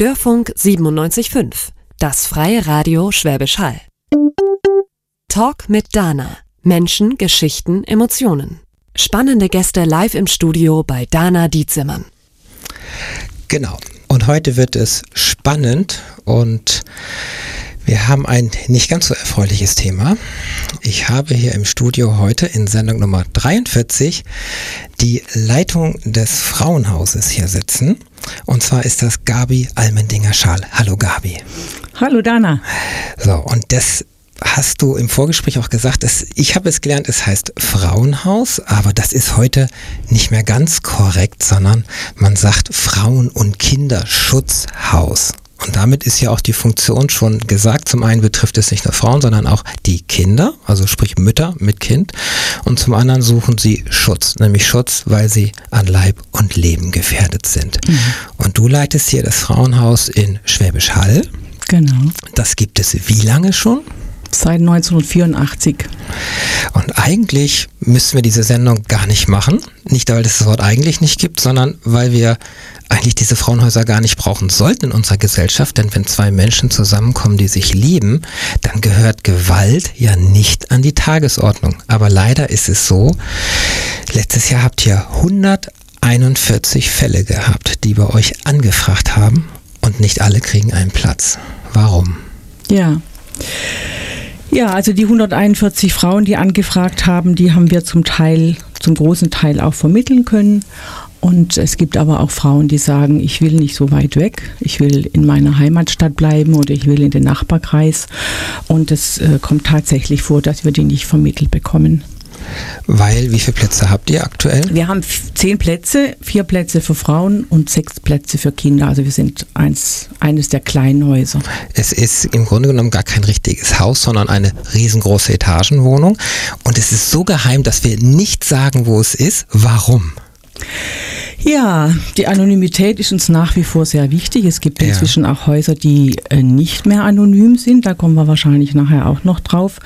Störfunk 97.5, das freie Radio Schwäbisch Hall. Talk mit Dana. Menschen, Geschichten, Emotionen. Spannende Gäste live im Studio bei Dana Dietzimmern. Genau. Und heute wird es spannend und wir haben ein nicht ganz so erfreuliches Thema. Ich habe hier im Studio heute in Sendung Nummer 43 die Leitung des Frauenhauses hier sitzen. Und zwar ist das Gabi Almendinger-Schal. Hallo Gabi. Hallo Dana. So, und das hast du im Vorgespräch auch gesagt, dass ich habe es gelernt, es heißt Frauenhaus, aber das ist heute nicht mehr ganz korrekt, sondern man sagt Frauen- und Kinderschutzhaus. Und damit ist ja auch die Funktion schon gesagt. Zum einen betrifft es nicht nur Frauen, sondern auch die Kinder, also sprich Mütter mit Kind. Und zum anderen suchen sie Schutz, nämlich Schutz, weil sie an Leib und Leben gefährdet sind. Mhm. Und du leitest hier das Frauenhaus in Schwäbisch Hall. Genau. Das gibt es wie lange schon? Seit 1984. Und eigentlich müssten wir diese Sendung gar nicht machen. Nicht, weil es das Wort eigentlich nicht gibt, sondern weil wir eigentlich diese Frauenhäuser gar nicht brauchen sollten in unserer Gesellschaft, denn wenn zwei Menschen zusammenkommen, die sich lieben, dann gehört Gewalt ja nicht an die Tagesordnung. Aber leider ist es so, letztes Jahr habt ihr 141 Fälle gehabt, die bei euch angefragt haben und nicht alle kriegen einen Platz. Warum? Ja. Ja, also die 141 Frauen, die angefragt haben, die haben wir zum Teil, zum großen Teil auch vermitteln können. Und es gibt aber auch Frauen, die sagen, ich will nicht so weit weg, ich will in meiner Heimatstadt bleiben oder ich will in den Nachbarkreis. Und es äh, kommt tatsächlich vor, dass wir die nicht vermittelt bekommen. Weil, wie viele Plätze habt ihr aktuell? Wir haben zehn Plätze, vier Plätze für Frauen und sechs Plätze für Kinder. Also wir sind eins, eines der kleinen Häuser. Es ist im Grunde genommen gar kein richtiges Haus, sondern eine riesengroße Etagenwohnung. Und es ist so geheim, dass wir nicht sagen, wo es ist. Warum? Ja, die Anonymität ist uns nach wie vor sehr wichtig. Es gibt inzwischen ja. auch Häuser, die äh, nicht mehr anonym sind. Da kommen wir wahrscheinlich nachher auch noch drauf.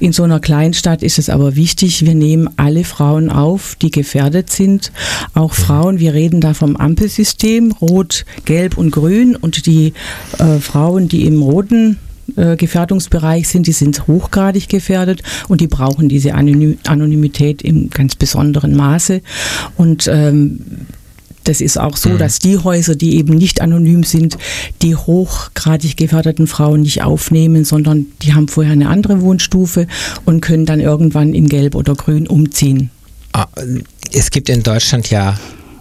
In so einer Kleinstadt ist es aber wichtig, wir nehmen alle Frauen auf, die gefährdet sind. Auch Frauen, wir reden da vom Ampelsystem, rot, gelb und grün. Und die äh, Frauen, die im roten äh, Gefährdungsbereich sind, die sind hochgradig gefährdet und die brauchen diese Anonymität im ganz besonderen Maße. Und ähm, das ist auch so, mhm. dass die Häuser, die eben nicht anonym sind, die hochgradig gefährdeten Frauen nicht aufnehmen, sondern die haben vorher eine andere Wohnstufe und können dann irgendwann in Gelb oder Grün umziehen. Ah, es gibt in Deutschland ja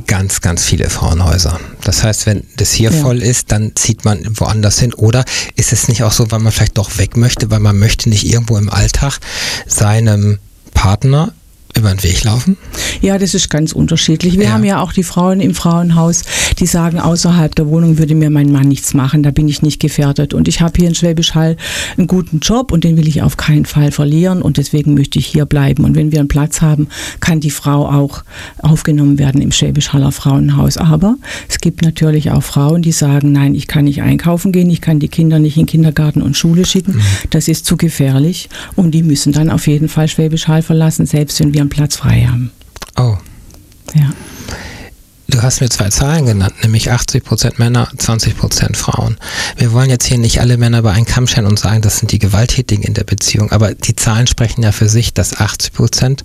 ganz, ganz viele Frauenhäuser. Das heißt, wenn das hier ja. voll ist, dann zieht man woanders hin. Oder ist es nicht auch so, weil man vielleicht doch weg möchte, weil man möchte nicht irgendwo im Alltag seinem Partner über den Weg laufen? Ja, das ist ganz unterschiedlich. Wir ja. haben ja auch die Frauen im Frauenhaus, die sagen, außerhalb der Wohnung würde mir mein Mann nichts machen, da bin ich nicht gefährdet. Und ich habe hier in Schwäbisch Hall einen guten Job und den will ich auf keinen Fall verlieren und deswegen möchte ich hier bleiben. Und wenn wir einen Platz haben, kann die Frau auch aufgenommen werden im Schwäbisch Haller Frauenhaus. Aber es gibt natürlich auch Frauen, die sagen, nein, ich kann nicht einkaufen gehen, ich kann die Kinder nicht in Kindergarten und Schule schicken, mhm. das ist zu gefährlich und die müssen dann auf jeden Fall Schwäbisch Hall verlassen, selbst wenn wir einen Platz frei haben. Oh. Ja. Du hast mir zwei Zahlen genannt, nämlich 80% Männer, 20% Frauen. Wir wollen jetzt hier nicht alle Männer bei einen Kamm scheren und sagen, das sind die Gewalttätigen in der Beziehung, aber die Zahlen sprechen ja für sich, dass 80%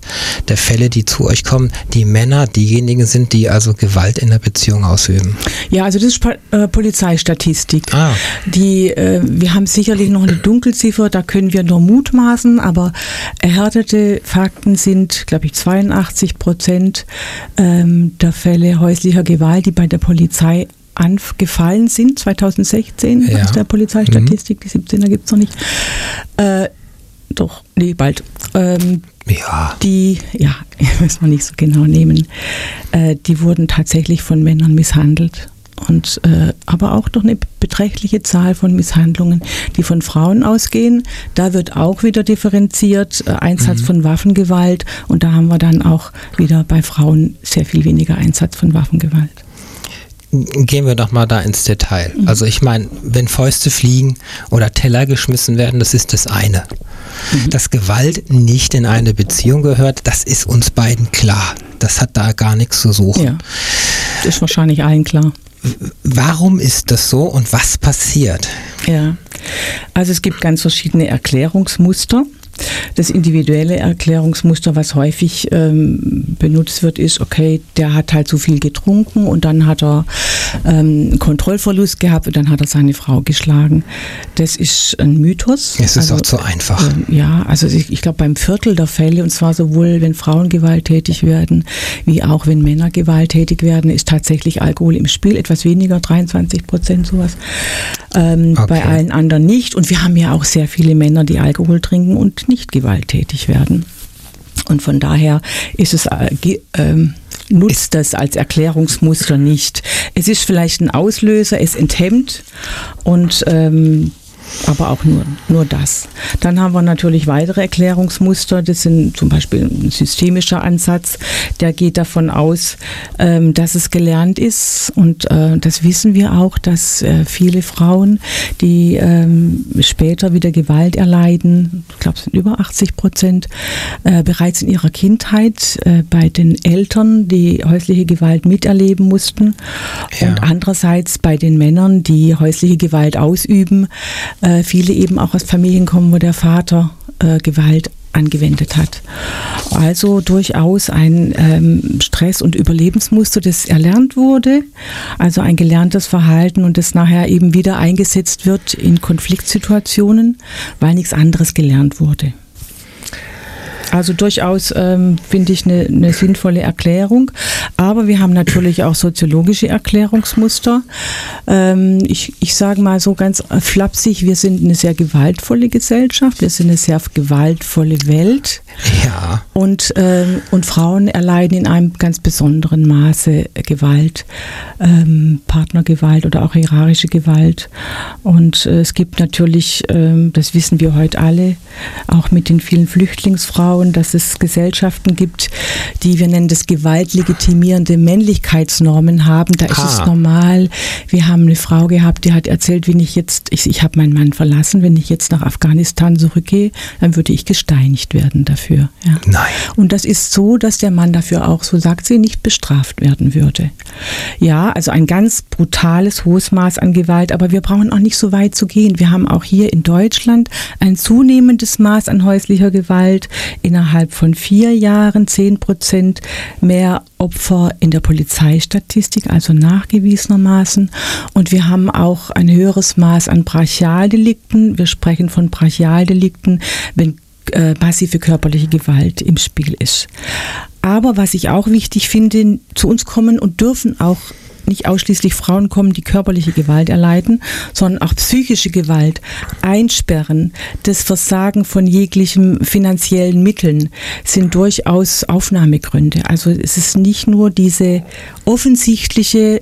der Fälle, die zu euch kommen, die Männer diejenigen sind, die also Gewalt in der Beziehung ausüben. Ja, also das ist äh, Polizeistatistik. Ah. Die, äh, wir haben sicherlich noch eine Dunkelziffer, da können wir nur mutmaßen, aber erhärtete Fakten sind, glaube ich, 82 Prozent ähm, der Fälle häuslich häuslicher Gewalt, die bei der Polizei angefallen sind, 2016 ja. aus der Polizeistatistik, mhm. die 17er gibt es noch nicht. Äh, doch, nee, bald. Ähm, ja. Die, ja, müssen wir nicht so genau nehmen, äh, die wurden tatsächlich von Männern misshandelt. Und äh, aber auch doch eine beträchtliche Zahl von Misshandlungen, die von Frauen ausgehen. Da wird auch wieder differenziert, äh, Einsatz mhm. von Waffengewalt und da haben wir dann auch wieder bei Frauen sehr viel weniger Einsatz von Waffengewalt gehen wir doch mal da ins Detail. Mhm. Also ich meine, wenn Fäuste fliegen oder Teller geschmissen werden, das ist das eine. Mhm. Dass Gewalt nicht in eine Beziehung gehört, das ist uns beiden klar. Das hat da gar nichts zu suchen. Ja, das ist wahrscheinlich allen klar. Warum ist das so und was passiert? Ja, also es gibt ganz verschiedene Erklärungsmuster. Das individuelle Erklärungsmuster, was häufig ähm, benutzt wird, ist, okay, der hat halt zu viel getrunken und dann hat er ähm, Kontrollverlust gehabt und dann hat er seine Frau geschlagen. Das ist ein Mythos. Es ist also, auch zu einfach. Ähm, ja, also ich, ich glaube beim Viertel der Fälle, und zwar sowohl wenn Frauen gewalttätig werden, wie auch wenn Männer gewalttätig werden, ist tatsächlich Alkohol im Spiel. Etwas weniger, 23 Prozent sowas. Ähm, okay. Bei allen anderen nicht. Und wir haben ja auch sehr viele Männer, die Alkohol trinken und nicht gewalttätig werden. Und von daher ist es, äh, äh, nutzt das als Erklärungsmuster nicht. Es ist vielleicht ein Auslöser, es enthemmt und ähm, aber auch nur, nur das. Dann haben wir natürlich weitere Erklärungsmuster. Das sind zum Beispiel ein systemischer Ansatz, der geht davon aus, ähm, dass es gelernt ist. Und äh, das wissen wir auch, dass äh, viele Frauen, die ähm, später wieder Gewalt erleiden, ich glaube es sind über 80 Prozent, äh, bereits in ihrer Kindheit bei den Eltern die häusliche Gewalt miterleben mussten. Ja. Und andererseits bei den Männern, die häusliche Gewalt ausüben, äh, viele eben auch aus Familien kommen, wo der Vater äh, Gewalt angewendet hat. Also durchaus ein ähm, Stress- und Überlebensmuster, das erlernt wurde, also ein gelerntes Verhalten und das nachher eben wieder eingesetzt wird in Konfliktsituationen, weil nichts anderes gelernt wurde. Also durchaus ähm, finde ich eine, eine sinnvolle Erklärung. Aber wir haben natürlich auch soziologische Erklärungsmuster. Ähm, ich ich sage mal so ganz flapsig, wir sind eine sehr gewaltvolle Gesellschaft, wir sind eine sehr gewaltvolle Welt. Ja. Und, ähm, und Frauen erleiden in einem ganz besonderen Maße Gewalt, ähm, Partnergewalt oder auch hierarchische Gewalt. Und äh, es gibt natürlich, ähm, das wissen wir heute alle, auch mit den vielen Flüchtlingsfrauen, schauen, dass es Gesellschaften gibt, die wir nennen das gewaltlegitimierende Männlichkeitsnormen haben. Da ist ah. es normal. Wir haben eine Frau gehabt, die hat erzählt, wenn ich jetzt, ich, ich habe meinen Mann verlassen, wenn ich jetzt nach Afghanistan zurückgehe, dann würde ich gesteinigt werden dafür. Ja. Nein. Und das ist so, dass der Mann dafür auch, so sagt sie, nicht bestraft werden würde. Ja, also ein ganz brutales, hohes Maß an Gewalt, aber wir brauchen auch nicht so weit zu gehen. Wir haben auch hier in Deutschland ein zunehmendes Maß an häuslicher Gewalt innerhalb von vier Jahren 10 Prozent mehr Opfer in der Polizeistatistik, also nachgewiesenermaßen. Und wir haben auch ein höheres Maß an Brachialdelikten. Wir sprechen von Brachialdelikten, wenn äh, massive körperliche Gewalt im Spiel ist. Aber was ich auch wichtig finde, zu uns kommen und dürfen auch nicht ausschließlich Frauen kommen, die körperliche Gewalt erleiden, sondern auch psychische Gewalt, Einsperren, das Versagen von jeglichen finanziellen Mitteln sind durchaus Aufnahmegründe. Also es ist nicht nur diese offensichtliche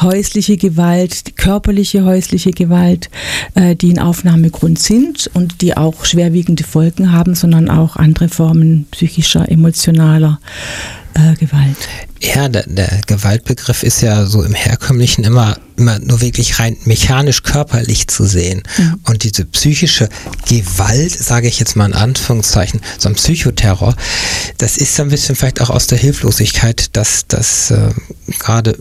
häusliche Gewalt, körperliche häusliche Gewalt, äh, die ein Aufnahmegrund sind und die auch schwerwiegende Folgen haben, sondern auch andere Formen psychischer, emotionaler äh, Gewalt. Ja, der, der Gewaltbegriff ist ja so im herkömmlichen immer, immer nur wirklich rein mechanisch körperlich zu sehen. Mhm. Und diese psychische Gewalt, sage ich jetzt mal in Anführungszeichen, so ein Psychoterror, das ist so ein bisschen vielleicht auch aus der Hilflosigkeit, dass, dass äh, gerade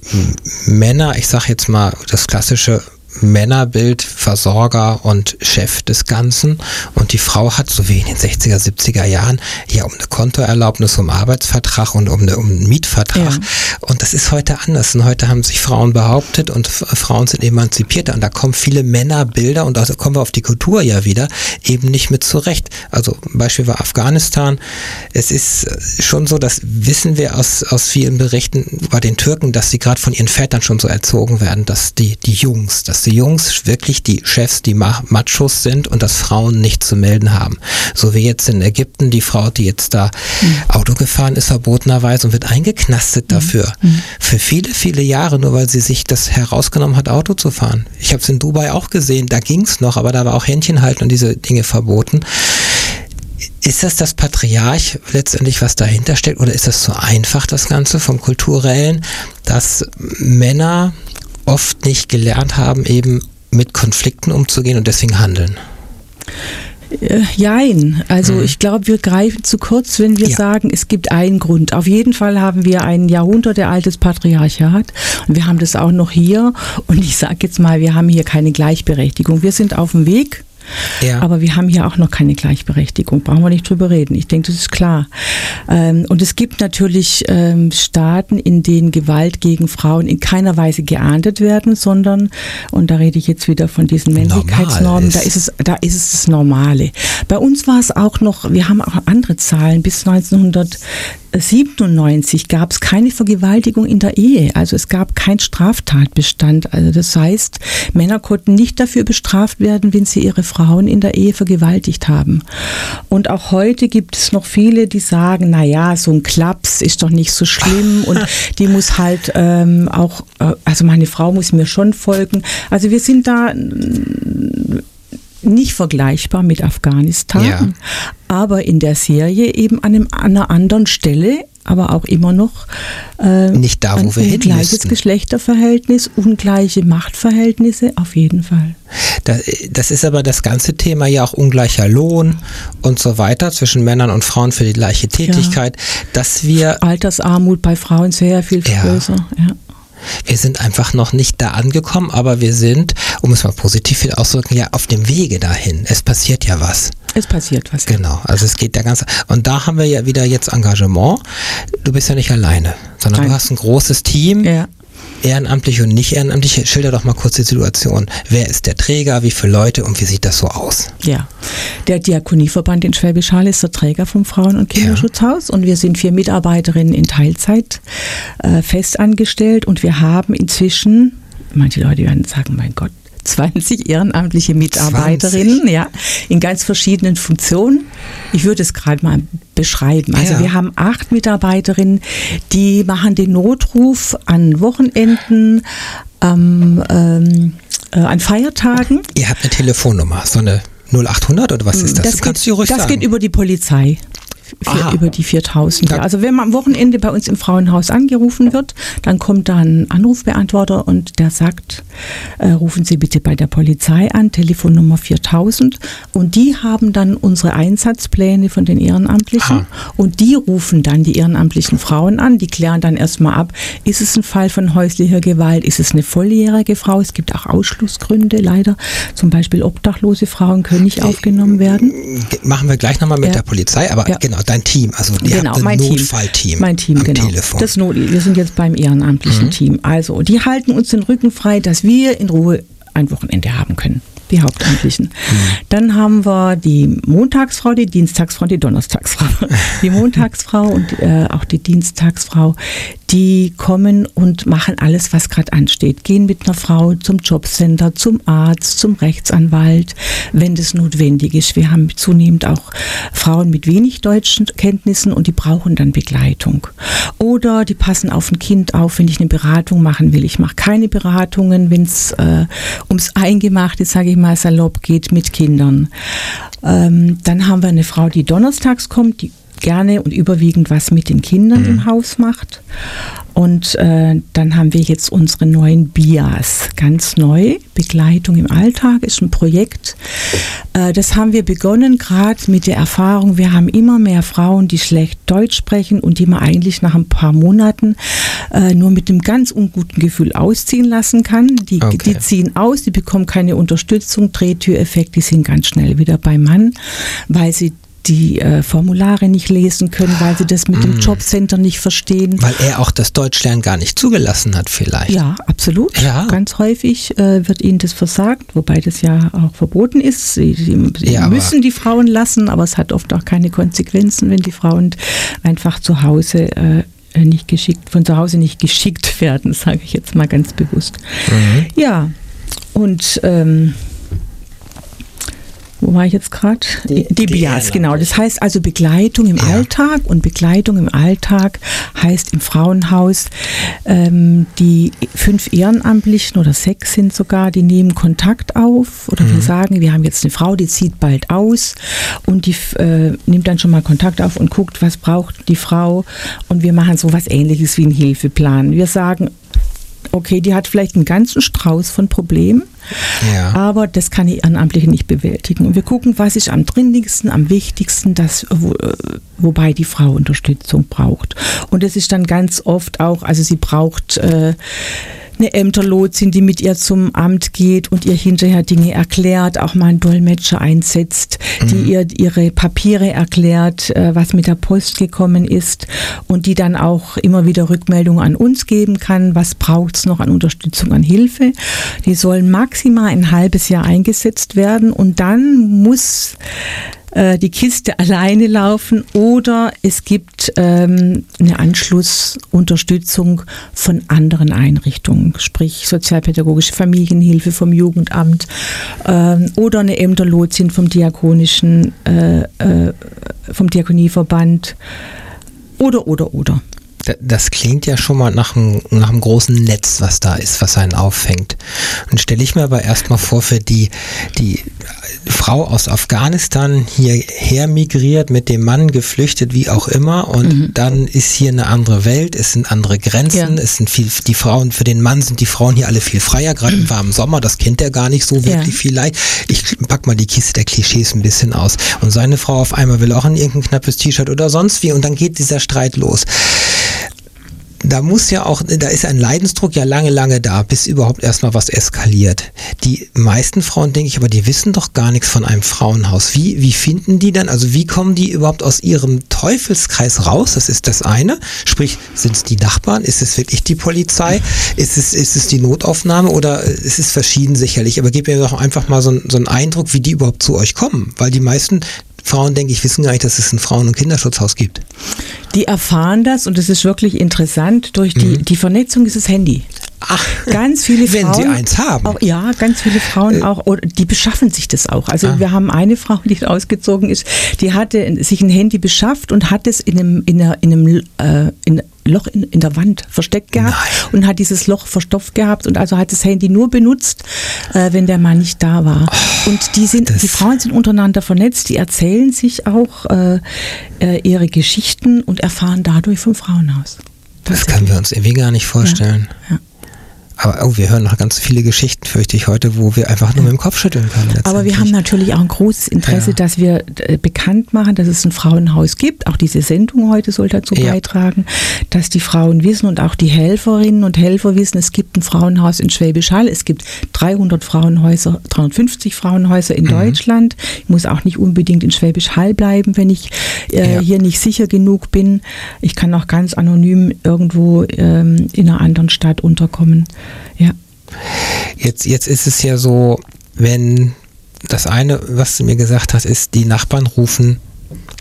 Männer, ich sage jetzt mal das klassische Männerbild, Versorger und Chef des Ganzen. Und die Frau hat, so wie in den 60er, 70er Jahren, ja um eine Kontoerlaubnis, um Arbeitsvertrag und um, eine, um einen Mietvertrag. Ja. Und das ist heute anders. Und heute haben sich Frauen behauptet und Frauen sind emanzipierter. Und da kommen viele Männerbilder und da kommen wir auf die Kultur ja wieder, eben nicht mit zurecht. Also Beispiel war Afghanistan. Es ist schon so, das wissen wir aus, aus vielen Berichten bei den Türken, dass sie gerade von ihren Vätern schon so erzogen werden, dass die, die Jungs, dass die Jungs wirklich die Chefs, die Machos sind und dass Frauen nicht zu melden haben. So wie jetzt in Ägypten die Frau, die jetzt da mhm. Auto gefahren ist, verbotenerweise und wird eingeknastet mhm. dafür. Mhm. Für viele, viele Jahre, nur weil sie sich das herausgenommen hat, Auto zu fahren. Ich habe es in Dubai auch gesehen, da ging es noch, aber da war auch Händchen halten und diese Dinge verboten. Ist das das Patriarch letztendlich, was dahinter steckt, oder ist das so einfach, das Ganze vom Kulturellen, dass Männer oft nicht gelernt haben, eben mit Konflikten umzugehen und deswegen handeln. Äh, jein. Also mhm. ich glaube, wir greifen zu kurz, wenn wir ja. sagen, es gibt einen Grund. Auf jeden Fall haben wir ein jahrhundertealtes Patriarchat und wir haben das auch noch hier. Und ich sage jetzt mal, wir haben hier keine Gleichberechtigung. Wir sind auf dem Weg ja. Aber wir haben hier auch noch keine Gleichberechtigung. Brauchen wir nicht drüber reden. Ich denke, das ist klar. Ähm, und es gibt natürlich ähm, Staaten, in denen Gewalt gegen Frauen in keiner Weise geahndet werden, sondern, und da rede ich jetzt wieder von diesen Männlichkeitsnormen, ist. da ist es, da ist es das Normale. Bei uns war es auch noch, wir haben auch andere Zahlen bis 1900 97 gab es keine Vergewaltigung in der Ehe. Also es gab keinen Straftatbestand. Also das heißt, Männer konnten nicht dafür bestraft werden, wenn sie ihre Frauen in der Ehe vergewaltigt haben. Und auch heute gibt es noch viele, die sagen, na ja, so ein Klaps ist doch nicht so schlimm und die muss halt ähm, auch, äh, also meine Frau muss mir schon folgen. Also wir sind da nicht vergleichbar mit Afghanistan, ja. aber in der Serie eben an, einem, an einer anderen Stelle aber auch immer noch äh, nicht da, wo wir hin Ungleiches Geschlechterverhältnis, ungleiche Machtverhältnisse, auf jeden Fall. Das, das, ist aber das ganze Thema ja auch ungleicher Lohn und so weiter zwischen Männern und Frauen für die gleiche Tätigkeit, ja. dass wir Altersarmut bei Frauen sehr viel ja. größer. Ja. Wir sind einfach noch nicht da angekommen, aber wir sind, um es mal positiv auszudrücken, ja auf dem Wege dahin. Es passiert ja was. Es passiert was. Genau, also es geht der ganze. Und da haben wir ja wieder jetzt Engagement. Du bist ja nicht alleine, sondern Nein. du hast ein großes Team. Ja ehrenamtlich und nicht ehrenamtlich. Schilder doch mal kurz die Situation. Wer ist der Träger, wie viele Leute und wie sieht das so aus? Ja, der Diakonieverband in Schwäbisch Hall ist der Träger vom Frauen- und Kinderschutzhaus ja. und wir sind vier Mitarbeiterinnen in Teilzeit äh, festangestellt und wir haben inzwischen, manche Leute werden sagen, mein Gott, 20 ehrenamtliche Mitarbeiterinnen, 20. ja, in ganz verschiedenen Funktionen. Ich würde es gerade mal beschreiben. Also ja. wir haben acht Mitarbeiterinnen, die machen den Notruf an Wochenenden, ähm, ähm, äh, an Feiertagen. Ihr habt eine Telefonnummer, so eine 0800 oder was ist das? Das, du geht, das geht über die Polizei vier, über die 4000. Ja. Also wenn man am Wochenende bei uns im Frauenhaus angerufen wird, dann kommt da ein Anrufbeantworter und der sagt, äh, rufen Sie bitte bei der Polizei an, Telefonnummer 4000 und die haben dann unsere Einsatzpläne von den Ehrenamtlichen Aha. und die rufen dann die ehrenamtlichen Frauen an, die klären dann erstmal ab, ist es ein Fall von häuslicher Gewalt, ist es eine volljährige Frau, es gibt auch Ausschlussgründe leider, zum Beispiel obdachlose Frauen können nicht aufgenommen werden. Machen wir gleich nochmal mit ja. der Polizei, aber ja. genau, dein Team, also ihr genau, habt ein Notfallteam. Mein Team, am genau. Telefon. Das Not, wir sind jetzt beim ehrenamtlichen mhm. Team. Also, die halten uns den Rücken frei, dass wir in Ruhe ein Wochenende haben können die Hauptamtlichen. Mhm. Dann haben wir die Montagsfrau, die Dienstagsfrau, die Donnerstagsfrau. Die Montagsfrau und äh, auch die Dienstagsfrau, die kommen und machen alles, was gerade ansteht. Gehen mit einer Frau zum Jobcenter, zum Arzt, zum Rechtsanwalt, wenn das notwendig ist. Wir haben zunehmend auch Frauen mit wenig deutschen Kenntnissen und die brauchen dann Begleitung. Oder die passen auf ein Kind auf, wenn ich eine Beratung machen will. Ich mache keine Beratungen, wenn es äh, ums Eingemachte, sage ich mal salopp, geht mit Kindern. Ähm, dann haben wir eine Frau, die donnerstags kommt, die gerne und überwiegend was mit den Kindern mhm. im Haus macht. Und äh, dann haben wir jetzt unsere neuen BIAS, ganz neu. Begleitung im Alltag ist ein Projekt. Äh, das haben wir begonnen gerade mit der Erfahrung, wir haben immer mehr Frauen, die schlecht Deutsch sprechen und die man eigentlich nach ein paar Monaten äh, nur mit einem ganz unguten Gefühl ausziehen lassen kann. Die, okay. die ziehen aus, die bekommen keine Unterstützung, Drehtüreffekt, die sind ganz schnell wieder beim Mann, weil sie die äh, Formulare nicht lesen können, weil sie das mit mm. dem Jobcenter nicht verstehen. Weil er auch das Deutschlernen gar nicht zugelassen hat vielleicht. Ja, absolut. Ja. Ganz häufig äh, wird ihnen das versagt, wobei das ja auch verboten ist. Sie, sie, sie ja, müssen die Frauen lassen, aber es hat oft auch keine Konsequenzen, wenn die Frauen einfach zu Hause äh, nicht geschickt, von zu Hause nicht geschickt werden, sage ich jetzt mal ganz bewusst. Mhm. Ja, und ähm, wo war ich jetzt gerade? Bias, genau. Das heißt also Begleitung im ja. Alltag und Begleitung im Alltag heißt im Frauenhaus, ähm, die fünf Ehrenamtlichen oder sechs sind sogar, die nehmen Kontakt auf oder mhm. wir sagen, wir haben jetzt eine Frau, die zieht bald aus und die äh, nimmt dann schon mal Kontakt auf und guckt, was braucht die Frau und wir machen so was ähnliches wie einen Hilfeplan. Wir sagen, okay, die hat vielleicht einen ganzen Strauß von Problemen, ja. aber das kann die Ehrenamtliche nicht bewältigen. Und wir gucken, was ist am dringlichsten, am wichtigsten, das, wo, wobei die Frau Unterstützung braucht. Und das ist dann ganz oft auch, also sie braucht äh, eine Ämterlotsin, die mit ihr zum Amt geht und ihr hinterher Dinge erklärt, auch mal einen Dolmetscher einsetzt, die mhm. ihr ihre Papiere erklärt, äh, was mit der Post gekommen ist und die dann auch immer wieder Rückmeldungen an uns geben kann, was braucht es noch an Unterstützung, an Hilfe. Die sollen maximal ein halbes Jahr eingesetzt werden und dann muss äh, die Kiste alleine laufen oder es gibt ähm, eine Anschlussunterstützung von anderen Einrichtungen, sprich sozialpädagogische Familienhilfe vom Jugendamt ähm, oder eine Ämterlotsin vom diakonischen, äh, äh, vom Diakonieverband oder, oder, oder. Das klingt ja schon mal nach einem, nach einem großen Netz, was da ist, was einen auffängt. Und stelle ich mir aber erstmal vor, für die, die Frau aus Afghanistan hierher migriert, mit dem Mann geflüchtet, wie auch immer, und mhm. dann ist hier eine andere Welt, es sind andere Grenzen, ja. es sind viel, die Frauen, für den Mann sind die Frauen hier alle viel freier, gerade im warmen Sommer, das kennt er gar nicht so wirklich ja. viel leicht. Ich pack mal die Kiste der Klischees ein bisschen aus. Und seine Frau auf einmal will auch in irgendein knappes T-Shirt oder sonst wie, und dann geht dieser Streit los da muss ja auch, da ist ein Leidensdruck ja lange, lange da, bis überhaupt erstmal was eskaliert. Die meisten Frauen, denke ich, aber die wissen doch gar nichts von einem Frauenhaus. Wie, wie finden die dann, also wie kommen die überhaupt aus ihrem Teufelskreis raus? Das ist das eine. Sprich, sind es die Nachbarn? Ist es wirklich die Polizei? Ist es, ist es die Notaufnahme oder ist es verschieden sicherlich? Aber gib mir doch einfach mal so, so einen Eindruck, wie die überhaupt zu euch kommen. Weil die meisten Frauen, denke ich, wissen gar nicht, dass es ein Frauen- und Kinderschutzhaus gibt. Die erfahren das und es ist wirklich interessant. Durch die, mhm. die Vernetzung ist das Handy. Ach, ganz viele wenn Frauen. Wenn sie eins haben. Auch, ja, ganz viele Frauen äh, auch, die beschaffen sich das auch. Also ah. wir haben eine Frau, die ausgezogen ist, die hatte sich ein Handy beschafft und hat es in einem, in einer, in einem äh, in, Loch in, in der Wand versteckt gehabt Nein. und hat dieses Loch verstopft gehabt und also hat das Handy nur benutzt, äh, wenn der Mann nicht da war. Oh, und die sind, die Frauen sind untereinander vernetzt, die erzählen sich auch äh, äh, ihre Geschichten und erfahren dadurch vom Frauenhaus. Das können wir uns irgendwie gar nicht vorstellen. Ja, ja. Aber oh, wir hören noch ganz viele Geschichten, fürchte ich, heute, wo wir einfach nur mit dem Kopf schütteln können. Aber wir haben natürlich auch ein großes Interesse, ja. dass wir äh, bekannt machen, dass es ein Frauenhaus gibt. Auch diese Sendung heute soll dazu ja. beitragen, dass die Frauen wissen und auch die Helferinnen und Helfer wissen, es gibt ein Frauenhaus in Schwäbisch Hall. Es gibt 300 Frauenhäuser, 350 Frauenhäuser in mhm. Deutschland. Ich muss auch nicht unbedingt in Schwäbisch Hall bleiben, wenn ich äh, ja. hier nicht sicher genug bin. Ich kann auch ganz anonym irgendwo ähm, in einer anderen Stadt unterkommen. Ja. Jetzt, jetzt ist es ja so, wenn das eine, was du mir gesagt hast, ist, die Nachbarn rufen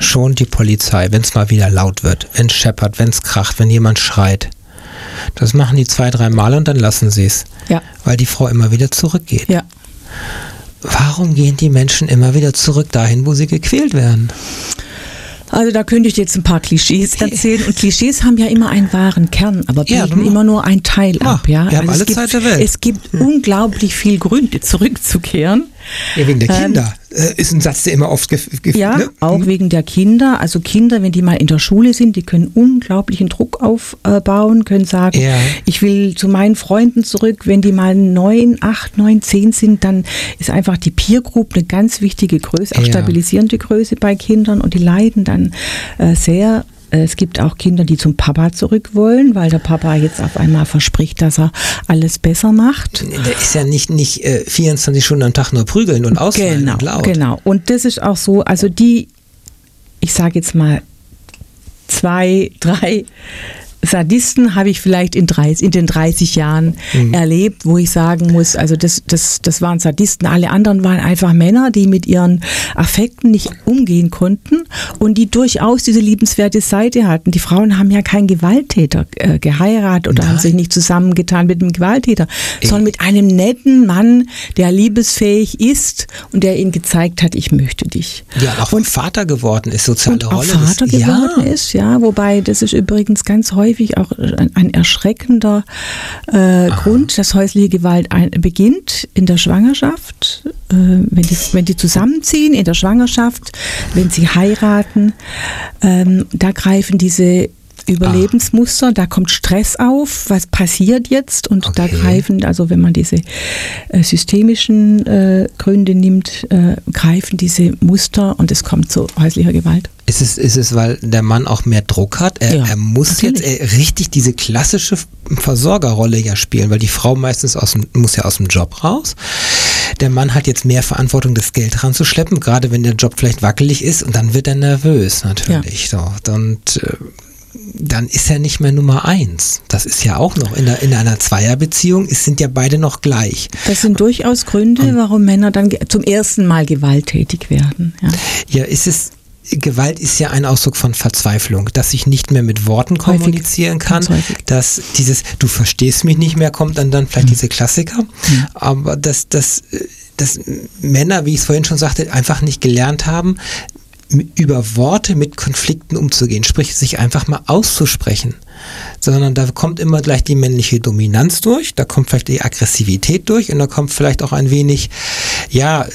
schon die Polizei, wenn es mal wieder laut wird, wenn es scheppert, wenn es kracht, wenn jemand schreit. Das machen die zwei, drei Mal und dann lassen sie es. Ja. Weil die Frau immer wieder zurückgeht. Ja. Warum gehen die Menschen immer wieder zurück dahin, wo sie gequält werden? Also da könnte ich jetzt ein paar Klischees erzählen. Und Klischees haben ja immer einen wahren Kern, aber bilden ja, genau. immer nur ein Teil ab. Ja, wir haben also alle gibt, Zeit der Welt. Es gibt hm. unglaublich viel Gründe zurückzukehren. Ja, wegen der ähm, Kinder. Ähm, ist ein Satz, der immer oft gefällt. Ja, ne? auch hm. wegen der Kinder. Also Kinder, wenn die mal in der Schule sind, die können unglaublichen Druck aufbauen, können sagen, ja. ich will zu meinen Freunden zurück. Wenn die mal neun, acht, neun, zehn sind, dann ist einfach die Peer Group eine ganz wichtige Größe, auch ja. stabilisierende Größe bei Kindern und die leiden dann äh, sehr es gibt auch Kinder, die zum Papa zurück wollen, weil der Papa jetzt auf einmal verspricht, dass er alles besser macht. Der ist ja nicht, nicht äh, 24 Stunden am Tag nur prügeln und ausfallen genau, und laut. Genau, und das ist auch so, also die, ich sage jetzt mal, zwei, drei Sadisten habe ich vielleicht in, 30, in den 30 Jahren mhm. erlebt, wo ich sagen muss, also das, das, das waren Sadisten. Alle anderen waren einfach Männer, die mit ihren Affekten nicht umgehen konnten und die durchaus diese liebenswerte Seite hatten. Die Frauen haben ja keinen Gewalttäter äh, geheiratet oder Nein. haben sich nicht zusammengetan mit einem Gewalttäter, ich. sondern mit einem netten Mann, der liebesfähig ist und der ihnen gezeigt hat, ich möchte dich. Ja, auch und, Vater geworden ist, soziale und Rolle. Auch Vater das, geworden ja. ist, ja, wobei das ist übrigens ganz häufig häufig auch ein erschreckender äh, Grund, dass häusliche Gewalt ein, beginnt in der Schwangerschaft, äh, wenn, die, wenn die zusammenziehen in der Schwangerschaft, wenn sie heiraten. Ähm, da greifen diese Überlebensmuster, da kommt Stress auf, was passiert jetzt und Okay. da greifen, also wenn man diese äh, systemischen äh, Gründe nimmt, äh, greifen diese Muster und es kommt zu häuslicher Gewalt. Ist es, ist es, weil der Mann auch mehr Druck hat? Er, Ja, er muss natürlich. jetzt äh, richtig diese klassische Versorgerrolle ja spielen, weil die Frau meistens aus dem, muss ja aus dem Job raus. Der Mann hat jetzt mehr Verantwortung, das Geld ranzuschleppen, gerade wenn der Job vielleicht wackelig ist und dann wird er nervös natürlich. So. Und äh, dann ist er nicht mehr Nummer eins. Das ist ja auch noch in, der, in einer Zweierbeziehung, es sind ja beide noch gleich. Das sind durchaus Gründe, warum Männer dann zum ersten Mal gewalttätig werden. Ja. Ja, ist es. Gewalt ist ja ein Ausdruck von Verzweiflung, dass ich nicht mehr mit Worten Häufig. kommunizieren kann, dass dieses du verstehst mich nicht mehr kommt dann dann vielleicht Mhm. diese Klassiker, aber dass dass äh, dass Männer, wie ich es vorhin schon sagte, einfach nicht gelernt haben über Worte mit Konflikten umzugehen, sprich sich einfach mal auszusprechen, sondern da kommt immer gleich die männliche Dominanz durch, da kommt vielleicht die Aggressivität durch und da kommt vielleicht auch ein wenig, ja,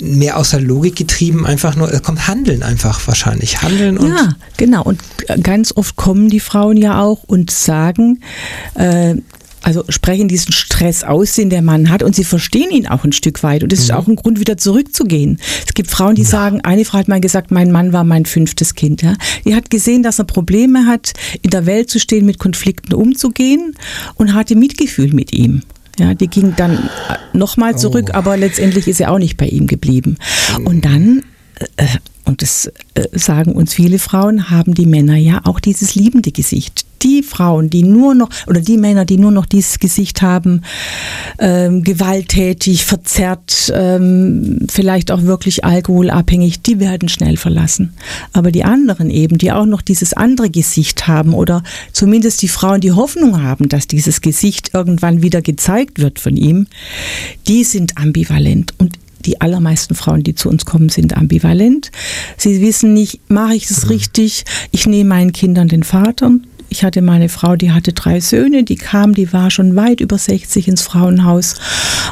mehr aus der Logik getrieben, einfach nur, da kommt Handeln einfach wahrscheinlich, Handeln und Ja, genau. Und ganz oft kommen die Frauen ja auch und sagen, äh, also sprechen diesen Stress aus, den der Mann hat und sie verstehen ihn auch ein Stück weit. Und das ist auch ein Grund, wieder zurückzugehen. Es gibt Frauen, die sagen, eine Frau hat mal gesagt, mein Mann war mein fünftes Kind. Ja? Die hat gesehen, dass er Probleme hat, in der Welt zu stehen, mit Konflikten umzugehen und hatte Mitgefühl mit ihm. Ja, die ging dann nochmal zurück, Oh. aber letztendlich ist er auch nicht bei ihm geblieben. Und dann äh, und das äh, sagen uns viele Frauen, haben die Männer ja auch dieses liebende Gesicht. Die Frauen, die nur noch, oder die Männer, die nur noch dieses Gesicht haben, ähm, gewalttätig, verzerrt, ähm, vielleicht auch wirklich alkoholabhängig, die werden schnell verlassen. Aber die anderen eben, die auch noch dieses andere Gesicht haben oder zumindest die Frauen, die Hoffnung haben, dass dieses Gesicht irgendwann wieder gezeigt wird von ihm, die sind ambivalent. Und die allermeisten Frauen, die zu uns kommen, sind ambivalent. Sie wissen nicht, mache ich das richtig? Ich nehme meinen Kindern den Vater. Ich hatte meine Frau, die hatte drei Söhne, die kam, die war schon weit über 60 ins Frauenhaus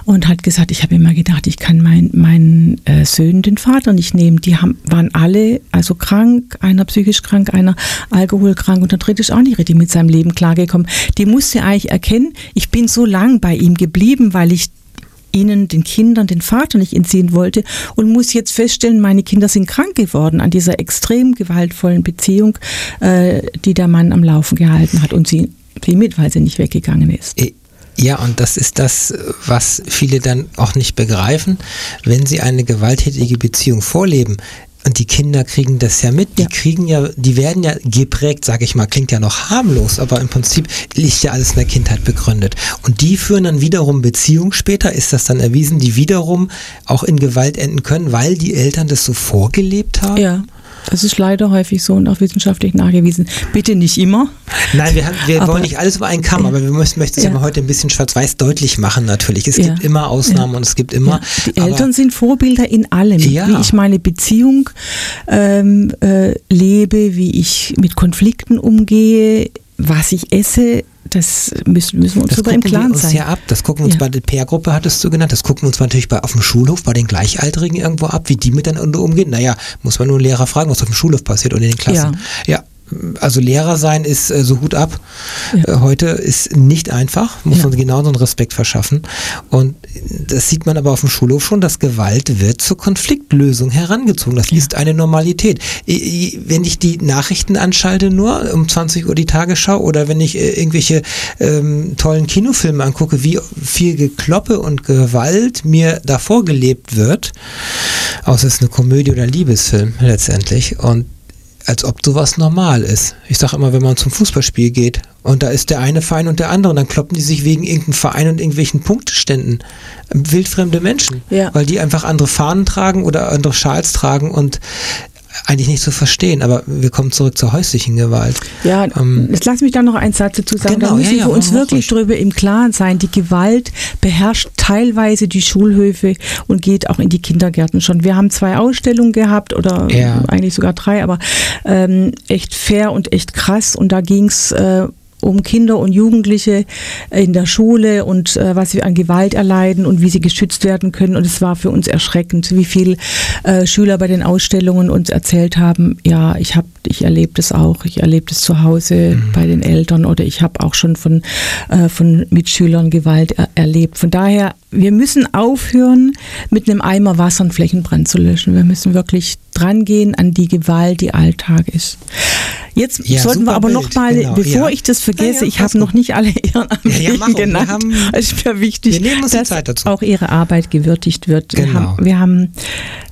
und hat gesagt, ich habe immer gedacht, ich kann mein, meinen äh, Söhnen den Vater nicht nehmen. Die haben, waren alle also krank, einer psychisch krank, einer alkoholkrank und der dritte ist auch nicht richtig mit seinem Leben klargekommen. Die musste eigentlich erkennen, ich bin so lang bei ihm geblieben, weil ich ihnen, den Kindern, den Vater nicht entziehen wollte und muss jetzt feststellen, meine Kinder sind krank geworden an dieser extrem gewaltvollen Beziehung, äh, die der Mann am Laufen gehalten hat und sie, sie mit, weil sie nicht weggegangen ist. Äh, Ja, und das ist das, was viele dann auch nicht begreifen, wenn sie eine gewalttätige Beziehung vorleben. Und die Kinder kriegen das ja mit, die Ja. kriegen ja, die werden ja geprägt, sage ich mal, klingt ja noch harmlos, aber im Prinzip liegt ja alles in der Kindheit begründet. Und die führen dann wiederum Beziehungen später, ist das dann erwiesen, die wiederum auch in Gewalt enden können, weil die Eltern das so vorgelebt haben? Ja, das ist leider häufig so und auch wissenschaftlich nachgewiesen. Bitte nicht immer. Nein, wir, haben, wir Aber- wollen nicht alles über einen Kamm, aber wir möchten es ja. Heute ein bisschen schwarz-weiß deutlich machen natürlich. Es Ja. gibt immer Ausnahmen Ja. und es gibt immer. Die Eltern sind Vorbilder in allem, wie ich meine Beziehung ähm, äh, lebe, wie ich mit Konflikten umgehe, was ich esse. Das müssen, müssen wir uns Das darüber im Klaren uns sein. ja ab. Das gucken wir uns Ja. bei der PR-Gruppe, hattest du genannt. Das gucken wir uns natürlich bei, auf dem Schulhof bei den Gleichaltrigen irgendwo ab, wie die miteinander umgehen. Naja, muss man nur einen Lehrer fragen, was auf dem Schulhof passiert und in den Klassen. Ja. Also Lehrer sein ist äh, so Hut ab. Ja. Äh, heute ist nicht einfach, muss Ja. man genauso einen Respekt verschaffen. Und das sieht man aber auf dem Schulhof schon, dass Gewalt wird zur Konfliktlösung herangezogen. Das ist eine Normalität. Wenn ich die Nachrichten anschalte nur um 20 Uhr die Tagesschau oder wenn ich äh, irgendwelche ähm, tollen Kinofilme angucke, wie viel Gekloppe und Gewalt mir davor gelebt wird, außer es ist eine Komödie oder Liebesfilm letztendlich. Und als ob sowas normal ist. Ich sage immer, wenn man zum Fußballspiel geht und da ist der eine Verein und der andere und dann kloppen die sich wegen irgendeinem Verein und irgendwelchen Punkteständen. Wildfremde Menschen, Ja. weil die einfach andere Fahnen tragen oder andere Schals tragen und eigentlich nicht zu verstehen. Aber wir kommen zurück zur häuslichen Gewalt. Ja, Ähm, jetzt lass mich da noch einen Satz dazu sagen. Genau, da müssen ja, ja, wir uns wirklich drüber im Klaren sein. Die Gewalt beherrscht teilweise die Schulhöfe und geht auch in die Kindergärten schon. Wir haben zwei Ausstellungen gehabt oder Ja. eigentlich sogar drei, aber ähm, echt fair und echt krass. Und da ging's äh, um Kinder und Jugendliche in der Schule und äh, was sie an Gewalt erleiden und wie sie geschützt werden können. Und es war für uns erschreckend, wie viel äh, Schüler bei den Ausstellungen uns erzählt haben, ja, ich habe, ich erlebe das auch, ich erlebe das zu Hause mhm. bei den Eltern oder ich habe auch schon von, äh, von Mitschülern Gewalt er erlebt. Von daher, wir müssen aufhören, mit einem Eimer Wasser einen Flächenbrand zu löschen. Wir müssen wirklich drangehen an die Gewalt, die Alltag ist. Jetzt ja, sollten wir aber nochmal, genau, bevor ja. ich das vergesse, ja, ich habe noch nicht alle Ehrenamtlichen genannt. Haben, es ist mir wichtig, dass auch ihre Arbeit gewürdigt wird. Genau. Wir haben,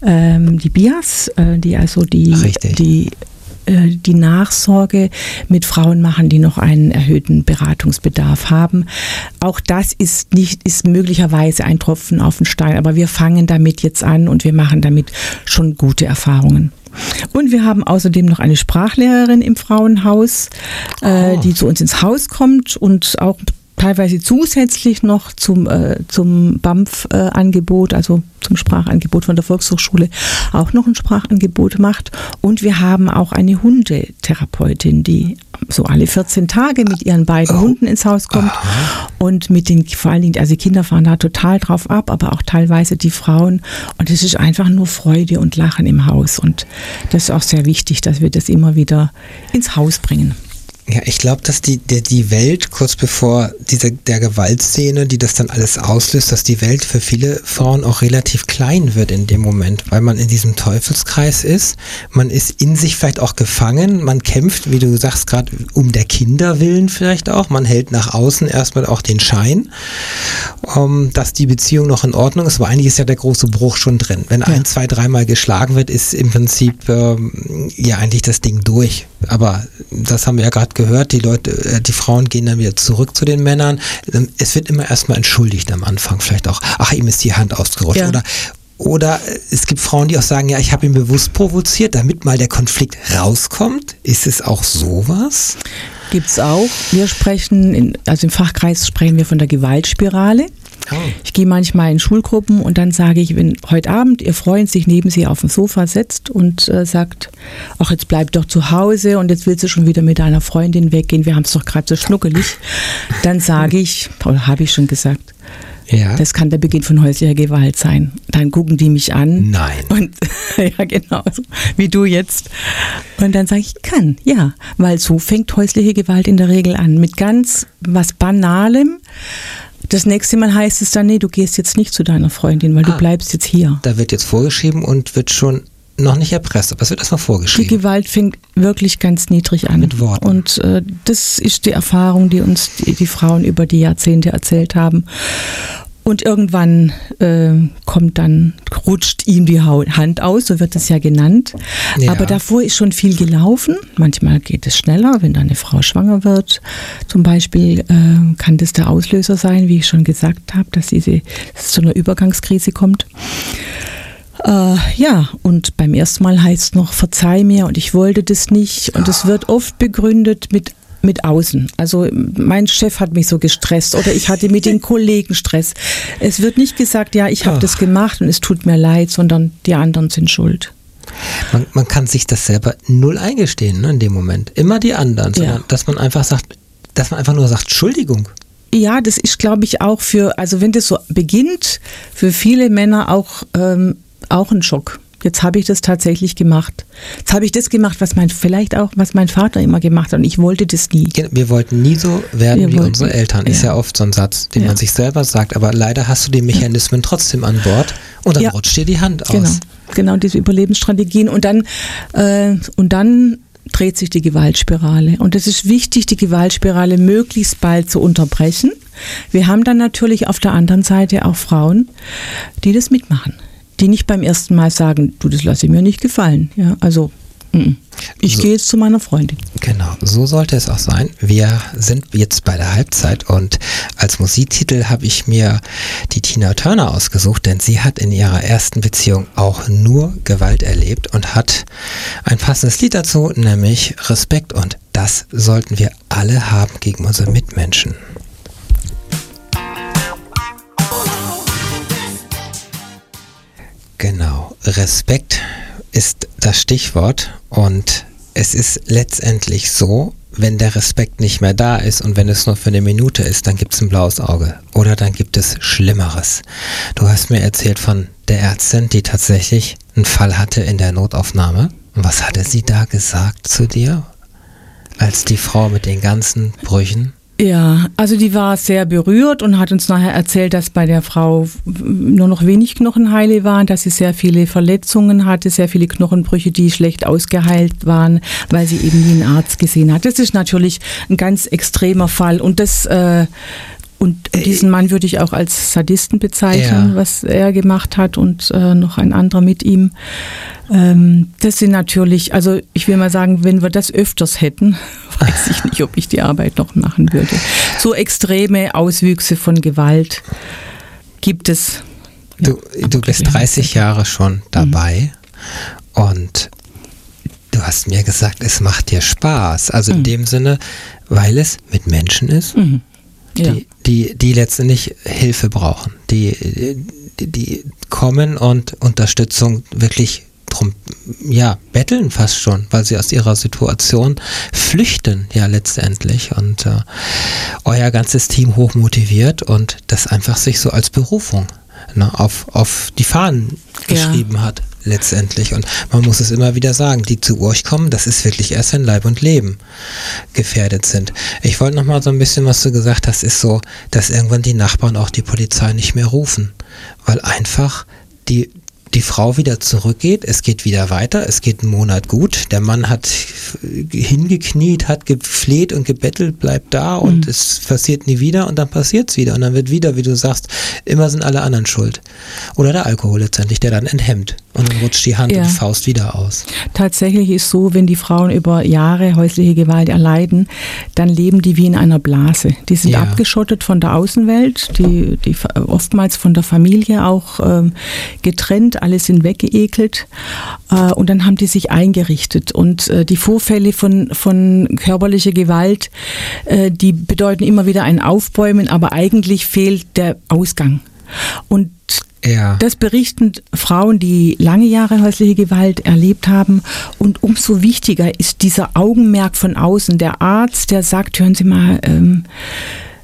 wir haben ähm, die BIAS, äh, die also die, die äh, die Nachsorge mit Frauen machen, die noch einen erhöhten Beratungsbedarf haben. Auch das ist nicht, ist möglicherweise ein Tropfen auf den Stein, aber wir fangen damit jetzt an und wir machen damit schon gute Erfahrungen. Und wir haben außerdem noch eine Sprachlehrerin im Frauenhaus, äh, oh. die zu uns ins Haus kommt und auch teilweise zusätzlich noch zum, äh, zum BAMF-Angebot, also zum Sprachangebot von der Volkshochschule, auch noch ein Sprachangebot macht. Und wir haben auch eine Hundetherapeutin, die so alle 14 Tage mit ihren beiden oh. Hunden ins Haus kommt Aha. und mit den, vor allen Dingen, also die Kinder fahren da total drauf ab, aber auch teilweise die Frauen. Und es ist einfach nur Freude und Lachen im Haus. Und das ist auch sehr wichtig, dass wir das immer wieder ins Haus bringen. Ja, ich glaube, dass die, die, die Welt, kurz bevor diese, der Gewaltszene, die das dann alles auslöst, dass die Welt für viele Frauen auch relativ klein wird in dem Moment, weil man in diesem Teufelskreis ist. Man ist in sich vielleicht auch gefangen. Man kämpft, wie du sagst, gerade um der Kinder willen vielleicht auch. Man hält nach außen erstmal auch den Schein, um, ähm, dass die Beziehung noch in Ordnung ist. Aber eigentlich ist ja der große Bruch schon drin. Wenn ja. ein, zwei, dreimal geschlagen wird, ist im Prinzip ähm, ja eigentlich das Ding durch. Aber das haben wir ja gerade gehört, die Leute, äh, die Frauen gehen dann wieder zurück zu den Männern. Ähm, es wird immer erstmal entschuldigt am Anfang, vielleicht auch, ach, ihm ist die Hand ausgerutscht ja. oder oder es gibt Frauen, die auch sagen, ja, ich habe ihn bewusst provoziert, damit mal der Konflikt rauskommt. Ist es auch sowas? Gibt es auch. Wir sprechen, in, also im Fachkreis sprechen wir von der Gewaltspirale. Oh. Ich gehe manchmal in Schulgruppen und dann sage ich, wenn heute Abend Ihr Freund sich neben Sie auf dem Sofa setzt und äh, sagt, ach, jetzt bleib doch zu Hause und jetzt willst du schon wieder mit deiner Freundin weggehen, wir haben es doch gerade so schnuckelig, dann sage ich, oder habe ich schon gesagt, ja. Das kann der Beginn von häuslicher Gewalt sein. Dann gucken die mich an. Nein. Und ja, genau, wie du jetzt. Und dann sage ich, kann, ja. Weil so fängt häusliche Gewalt in der Regel an. Mit ganz was Banalem. Das nächste Mal heißt es dann, nee, du gehst jetzt nicht zu deiner Freundin, weil ah, du bleibst jetzt hier. Da wird jetzt vorgeschrieben und wird schon noch nicht erpresst, aber es wird erstmal vorgeschrieben. Die Gewalt fängt wirklich ganz niedrig an. Mit Worten. Und äh, das ist die Erfahrung, die uns die, die Frauen über die Jahrzehnte erzählt haben. Und irgendwann äh, kommt dann, rutscht ihm die Hand aus, so wird es ja genannt. Ja. Aber davor ist schon viel gelaufen. Manchmal geht es schneller, wenn dann eine Frau schwanger wird. Zum Beispiel äh, kann das der Auslöser sein, wie ich schon gesagt habe, dass diese dass es zu einer Übergangskrise kommt. Äh, ja, und beim ersten Mal heißt es noch, verzeih mir und ich wollte das nicht. Und es wird oft begründet mit mit außen. Also mein Chef hat mich so gestresst oder ich hatte mit den Kollegen Stress. Es wird nicht gesagt, ja, ich habe das gemacht und es tut mir leid, sondern die anderen sind schuld. Man, man kann sich das selber null eingestehen ne, in dem Moment. Immer die anderen, sondern ja. dass man einfach sagt, dass man einfach nur sagt, Entschuldigung. Ja, das ist, glaube ich, auch für, also wenn das so beginnt, für viele Männer auch, ähm, auch ein Schock. Jetzt habe ich das tatsächlich gemacht. Jetzt habe ich das gemacht, was mein, vielleicht auch, was mein Vater immer gemacht hat. Und ich wollte das nie. Wir wollten nie so werden Wir wie wollten, unsere Eltern. Ist ja oft so ein Satz, den ja. man sich selber sagt. Aber leider hast du die Mechanismen trotzdem an Bord und dann ja. rutscht dir die Hand genau. aus. Genau, diese Überlebensstrategien. Und dann, äh, und dann dreht sich die Gewaltspirale. Und es ist wichtig, die Gewaltspirale möglichst bald zu unterbrechen. Wir haben dann natürlich auf der anderen Seite auch Frauen, die das mitmachen die nicht beim ersten Mal sagen, du, das lasse ich mir nicht gefallen. Ja, also ich so, gehe jetzt zu meiner Freundin. Genau, so sollte es auch sein. Wir sind jetzt bei der Halbzeit und als Musiktitel habe ich mir die Tina Turner ausgesucht, denn sie hat in ihrer ersten Beziehung auch nur Gewalt erlebt und hat ein passendes Lied dazu, nämlich Respekt und das sollten wir alle haben gegen unsere Mitmenschen. Respekt ist das Stichwort und es ist letztendlich so, wenn der Respekt nicht mehr da ist und wenn es nur für eine Minute ist, dann gibt es ein blaues Auge. Oder dann gibt es Schlimmeres. Du hast mir erzählt von der Ärztin, die tatsächlich einen Fall hatte in der Notaufnahme. Was hatte sie da gesagt zu dir? Als die Frau mit den ganzen Brüchen? Ja, also die war sehr berührt und hat uns nachher erzählt, dass bei der Frau nur noch wenig Knochenheile waren, dass sie sehr viele Verletzungen hatte, sehr viele Knochenbrüche, die schlecht ausgeheilt waren, weil sie eben nie einen Arzt gesehen hat. Das ist natürlich ein ganz extremer Fall und das äh, und äh, diesen Mann würde ich auch als Sadisten bezeichnen, ja. was er gemacht hat und äh, noch ein anderer mit ihm. Ähm, das sind natürlich, also ich will mal sagen, wenn wir das öfters hätten, weiß ich nicht, ob ich die Arbeit noch machen würde. So extreme Auswüchse von Gewalt gibt es. Ja, du, du bist 30 Jahre schon dabei mhm. und du hast mir gesagt, es macht dir Spaß. Also in mhm. dem Sinne, weil es mit Menschen ist. Mhm ja. die, die, die letztendlich Hilfe brauchen, die, die, die kommen und Unterstützung wirklich drum, ja, betteln fast schon, weil sie aus ihrer Situation flüchten, ja, letztendlich. Und äh, euer ganzes Team hoch motiviert und das einfach sich so als Berufung ne, auf, auf die Fahnen geschrieben ja. hat letztendlich. Und man muss es immer wieder sagen, die zu euch kommen, das ist wirklich erst ein Leib und Leben gefährdet sind. Ich wollte noch mal so ein bisschen, was du gesagt hast, ist so, dass irgendwann die Nachbarn auch die Polizei nicht mehr rufen, weil einfach die die Frau wieder zurückgeht, es geht wieder weiter, es geht einen Monat gut, der Mann hat hingekniet, hat gefleht und gebettelt, bleibt da und mhm. es passiert nie wieder und dann passiert es wieder und dann wird wieder, wie du sagst, immer sind alle anderen schuld. Oder der Alkohol letztendlich, der dann enthemmt und dann rutscht die Hand ja. und die Faust wieder aus. Tatsächlich ist so, wenn die Frauen über Jahre häusliche Gewalt erleiden, dann leben die wie in einer Blase. Die sind ja. abgeschottet von der Außenwelt, die, die oftmals von der Familie auch ähm, getrennt alle sind weggeekelt äh, und dann haben die sich eingerichtet. Und äh, die Vorfälle von, von körperlicher Gewalt, äh, die bedeuten immer wieder ein Aufbäumen, aber eigentlich fehlt der Ausgang. Und ja. Das berichten Frauen, die lange Jahre häusliche Gewalt erlebt haben. Und umso wichtiger ist dieser Augenmerk von außen. Der Arzt, der sagt, hören Sie mal, ähm,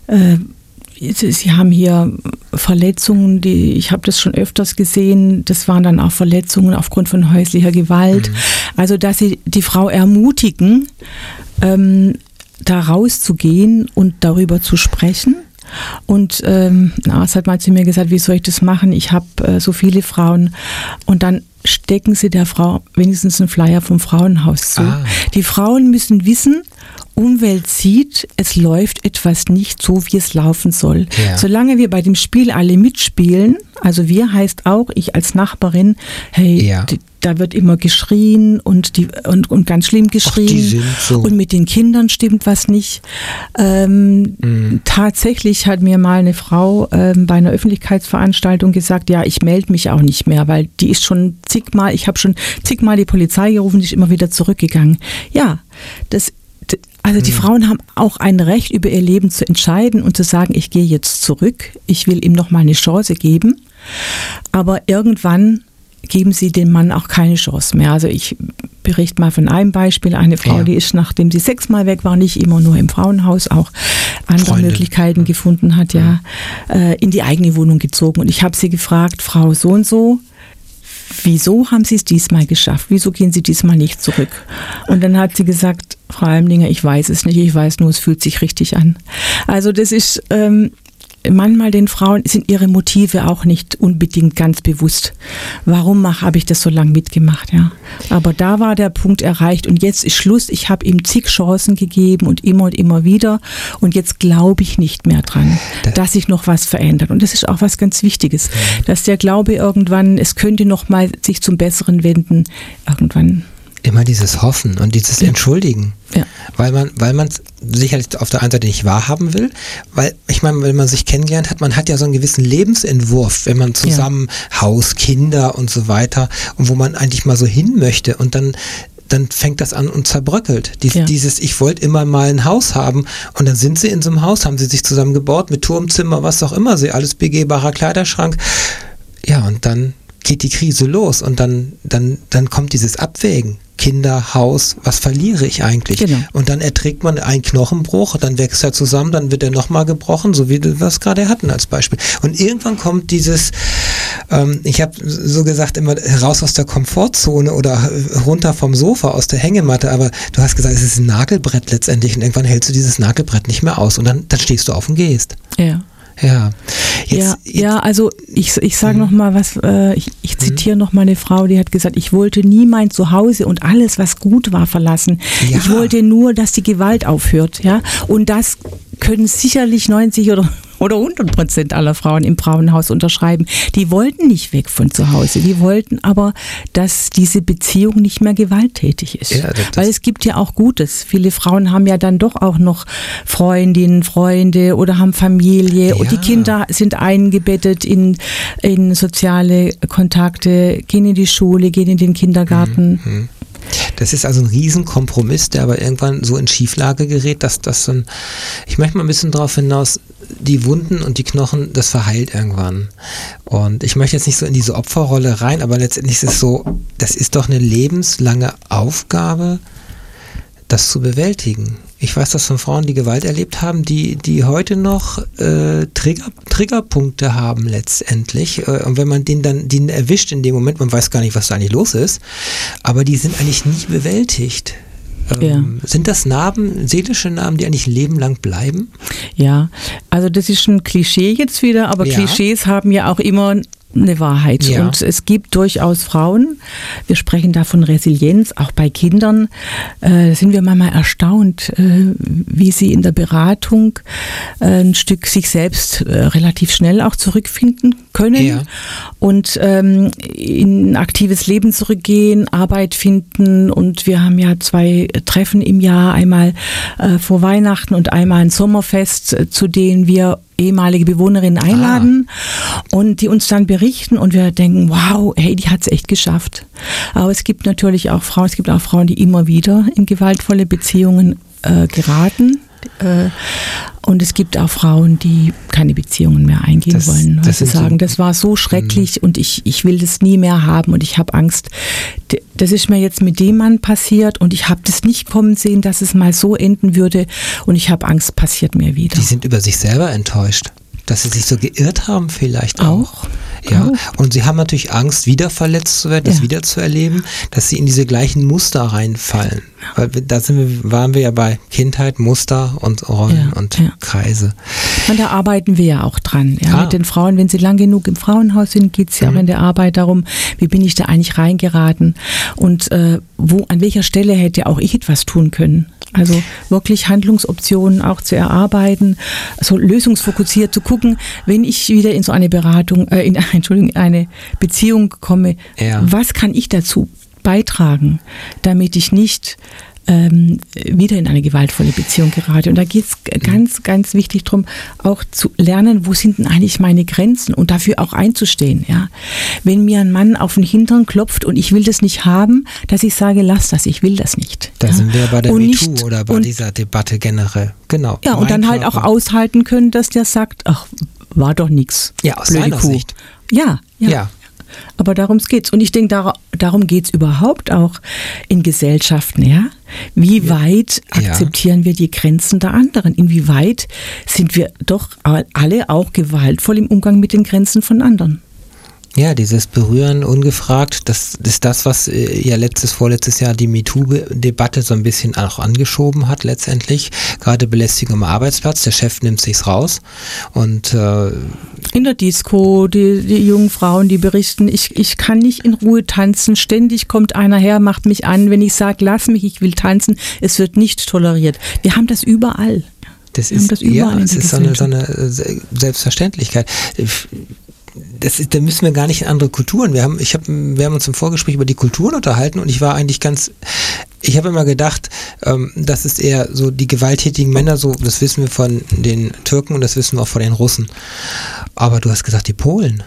äh, Sie haben hier Verletzungen, die ich habe das schon öfters gesehen. Das waren dann auch Verletzungen aufgrund von häuslicher Gewalt. Mhm. Also dass sie die Frau ermutigen, ähm, da rauszugehen und darüber zu sprechen. Und ähm, ein Arzt hat mal zu mir gesagt, wie soll ich das machen? Ich habe äh, so viele Frauen. Und dann stecken sie der Frau wenigstens einen Flyer vom Frauenhaus zu. Ah. Die Frauen müssen wissen, Umwelt sieht, es läuft etwas nicht so, wie es laufen soll. Ja. Solange wir bei dem Spiel alle mitspielen, also wir heißt auch, ich als Nachbarin, hey, ja. die, da wird immer geschrien und, die, und, und ganz schlimm geschrien. Ach, so. Und mit den Kindern stimmt was nicht. Ähm, mhm. Tatsächlich hat mir mal eine Frau ähm, bei einer Öffentlichkeitsveranstaltung gesagt, ja, ich melde mich auch nicht mehr, weil die ist schon zigmal, ich habe schon zigmal die Polizei gerufen, die ist immer wieder zurückgegangen. Ja, das also die mhm. Frauen haben auch ein Recht, über ihr Leben zu entscheiden und zu sagen, ich gehe jetzt zurück, ich will ihm noch mal eine Chance geben. Aber irgendwann geben sie dem Mann auch keine Chance mehr. Also ich berichte mal von einem Beispiel. Eine Frau, ja. die ist, nachdem sie sechsmal weg war, nicht immer nur im Frauenhaus, auch andere Freundin. Möglichkeiten gefunden hat, ja, ja, äh, in die eigene Wohnung gezogen. Und ich habe sie gefragt, Frau so und so, wieso haben Sie es diesmal geschafft? Wieso gehen Sie diesmal nicht zurück? Und dann hat sie gesagt, Frau Almlinger, ich weiß es nicht, ich weiß nur, es fühlt sich richtig an. Also das ist, ähm, manchmal den Frauen sind ihre Motive auch nicht unbedingt ganz bewusst. Warum habe ich das so lange mitgemacht, ja? Aber da war der Punkt erreicht und jetzt ist Schluss. Ich habe ihm zig Chancen gegeben und immer und immer wieder und jetzt glaube ich nicht mehr dran, dass sich noch was verändert. Und das ist auch was ganz Wichtiges, dass der Glaube irgendwann, es könnte noch mal sich zum Besseren wenden, irgendwann immer dieses Hoffen und dieses. Entschuldigen. Ja. Weil man, weil man es sicherlich auf der einen Seite nicht wahrhaben will, weil ich meine, wenn man sich kennengelernt hat, man hat ja so einen gewissen Lebensentwurf, wenn man zusammen ja. Haus, Kinder und so weiter und wo man eigentlich mal so hin möchte und dann dann fängt das an und zerbröckelt. Dies, ja. Dieses, ich wollte immer mal ein Haus haben und dann sind sie in so einem Haus, haben sie sich zusammen gebaut mit Turmzimmer, was auch immer, sie alles begehbarer Kleiderschrank. Ja, und dann geht die Krise los und dann, dann, dann kommt dieses Abwägen Kinder, Haus, was verliere ich eigentlich? Genau. Und dann erträgt man einen Knochenbruch, dann wächst er zusammen, dann wird er nochmal gebrochen, so wie wir das gerade hatten als Beispiel. Und irgendwann kommt dieses, ähm, ich habe so gesagt, immer raus aus der Komfortzone oder runter vom Sofa, aus der Hängematte, aber du hast gesagt, es ist ein Nagelbrett letztendlich und irgendwann hältst du dieses Nagelbrett nicht mehr aus und dann, dann stehst du auf und gehst. Ja. Ja. Jetzt, ja, ja, also ich, ich sage mhm. noch mal was, äh, ich, ich zitiere mhm. noch mal eine Frau, die hat gesagt, ich wollte nie mein Zuhause und alles, was gut war, verlassen. Ja. Ich wollte nur, dass die Gewalt aufhört. Ja? Und das können sicherlich 90 oder oder 100 Prozent aller Frauen im Frauenhaus unterschreiben. Die wollten nicht weg von zu Hause. Die wollten aber, dass diese Beziehung nicht mehr gewalttätig ist. Ja, Weil es gibt ja auch Gutes. Viele Frauen haben ja dann doch auch noch Freundinnen, Freunde oder haben Familie ja. und die Kinder sind eingebettet in, in soziale Kontakte, gehen in die Schule, gehen in den Kindergarten. Mhm. Das ist also ein Riesenkompromiss, der aber irgendwann so in Schieflage gerät, dass das dann, ich möchte mal ein bisschen darauf hinaus, die Wunden und die Knochen, das verheilt irgendwann. Und ich möchte jetzt nicht so in diese Opferrolle rein, aber letztendlich ist es so, das ist doch eine lebenslange Aufgabe, das zu bewältigen. Ich weiß das von Frauen, die Gewalt erlebt haben, die, die heute noch äh, Trigger, Triggerpunkte haben letztendlich. Äh, und wenn man den dann den erwischt in dem Moment, man weiß gar nicht, was da eigentlich los ist, aber die sind eigentlich nie bewältigt. Ähm, ja. Sind das Narben, seelische Narben, die eigentlich lebenlang bleiben? Ja, also das ist ein Klischee jetzt wieder, aber ja. Klischees haben ja auch immer eine Wahrheit. Ja. Und es gibt durchaus Frauen, wir sprechen da von Resilienz, auch bei Kindern, äh, sind wir manchmal erstaunt, äh, wie sie in der Beratung äh, ein Stück sich selbst äh, relativ schnell auch zurückfinden können ja. und ähm, in ein aktives Leben zurückgehen, Arbeit finden. Und wir haben ja zwei Treffen im Jahr, einmal äh, vor Weihnachten und einmal ein Sommerfest, äh, zu denen wir ehemalige Bewohnerinnen einladen ah. und die uns dann berichten und wir denken, wow, hey, die hat es echt geschafft. Aber es gibt natürlich auch Frauen, es gibt auch Frauen, die immer wieder in gewaltvolle Beziehungen äh, geraten. Äh, und es gibt auch Frauen, die keine Beziehungen mehr eingehen das, wollen. Weil sie sagen, so, das war so schrecklich mh. und ich, ich will das nie mehr haben und ich habe Angst. Das ist mir jetzt mit dem Mann passiert und ich habe das nicht kommen sehen, dass es mal so enden würde und ich habe Angst, passiert mir wieder. Die sind über sich selber enttäuscht dass sie sich so geirrt haben vielleicht auch. auch. Ja, auch. und sie haben natürlich Angst, wieder verletzt zu werden, ja. das wieder zu erleben, dass sie in diese gleichen Muster reinfallen. Weil da sind wir, waren wir ja bei Kindheit, Muster und Rollen ja, und ja. Kreise. Und da arbeiten wir ja auch dran. Ja, ah. Mit den Frauen, wenn sie lang genug im Frauenhaus sind, geht es ja mhm. auch in der Arbeit darum, wie bin ich da eigentlich reingeraten und äh, wo, an welcher Stelle hätte auch ich etwas tun können. Also wirklich Handlungsoptionen auch zu erarbeiten, also lösungsfokussiert zu gucken, wenn ich wieder in so eine Beratung, äh, in Entschuldigung, eine Beziehung komme, ja. was kann ich dazu beitragen, damit ich nicht ähm, wieder in eine gewaltvolle Beziehung gerate. Und da geht es ganz, ganz wichtig darum, auch zu lernen, wo sind denn eigentlich meine Grenzen und dafür auch einzustehen. Ja? Wenn mir ein Mann auf den Hintern klopft und ich will das nicht haben, dass ich sage, lass das, ich will das nicht. Da ja? sind wir bei der und MeToo nicht, oder bei und, dieser Debatte generell. Genau. Ja, und dann Körper. halt auch aushalten können, dass der sagt, ach, war doch nichts. Ja, aus seiner Kuh. Sicht. Ja, ja. ja. Aber darum geht's. Und ich denke, dar darum geht's überhaupt auch in Gesellschaften, ja? Wie weit akzeptieren ja. wir die Grenzen der anderen? Inwieweit sind wir doch alle auch gewaltvoll im Umgang mit den Grenzen von anderen? Ja, dieses Berühren ungefragt, das ist das, was äh, ja letztes, vorletztes Jahr die MeToo-Debatte so ein bisschen auch angeschoben hat letztendlich. Gerade Belästigung am Arbeitsplatz, der Chef nimmt sich's raus und äh, in der Disco, die, die jungen Frauen, die berichten, ich, ich kann nicht in Ruhe tanzen, ständig kommt einer her, macht mich an, wenn ich sage, lass mich, ich will tanzen, es wird nicht toleriert. Wir haben das überall. Das ist, das ja, es ist so eine, so eine Selbstverständlichkeit das ist, da müssen wir gar nicht in andere Kulturen. Wir haben, ich hab, wir haben uns im Vorgespräch über die Kulturen unterhalten und ich war eigentlich ganz, ich habe immer gedacht, ähm, das ist eher so die gewalttätigen Männer, so, das wissen wir von den Türken und das wissen wir auch von den Russen. Aber du hast gesagt, die Polen.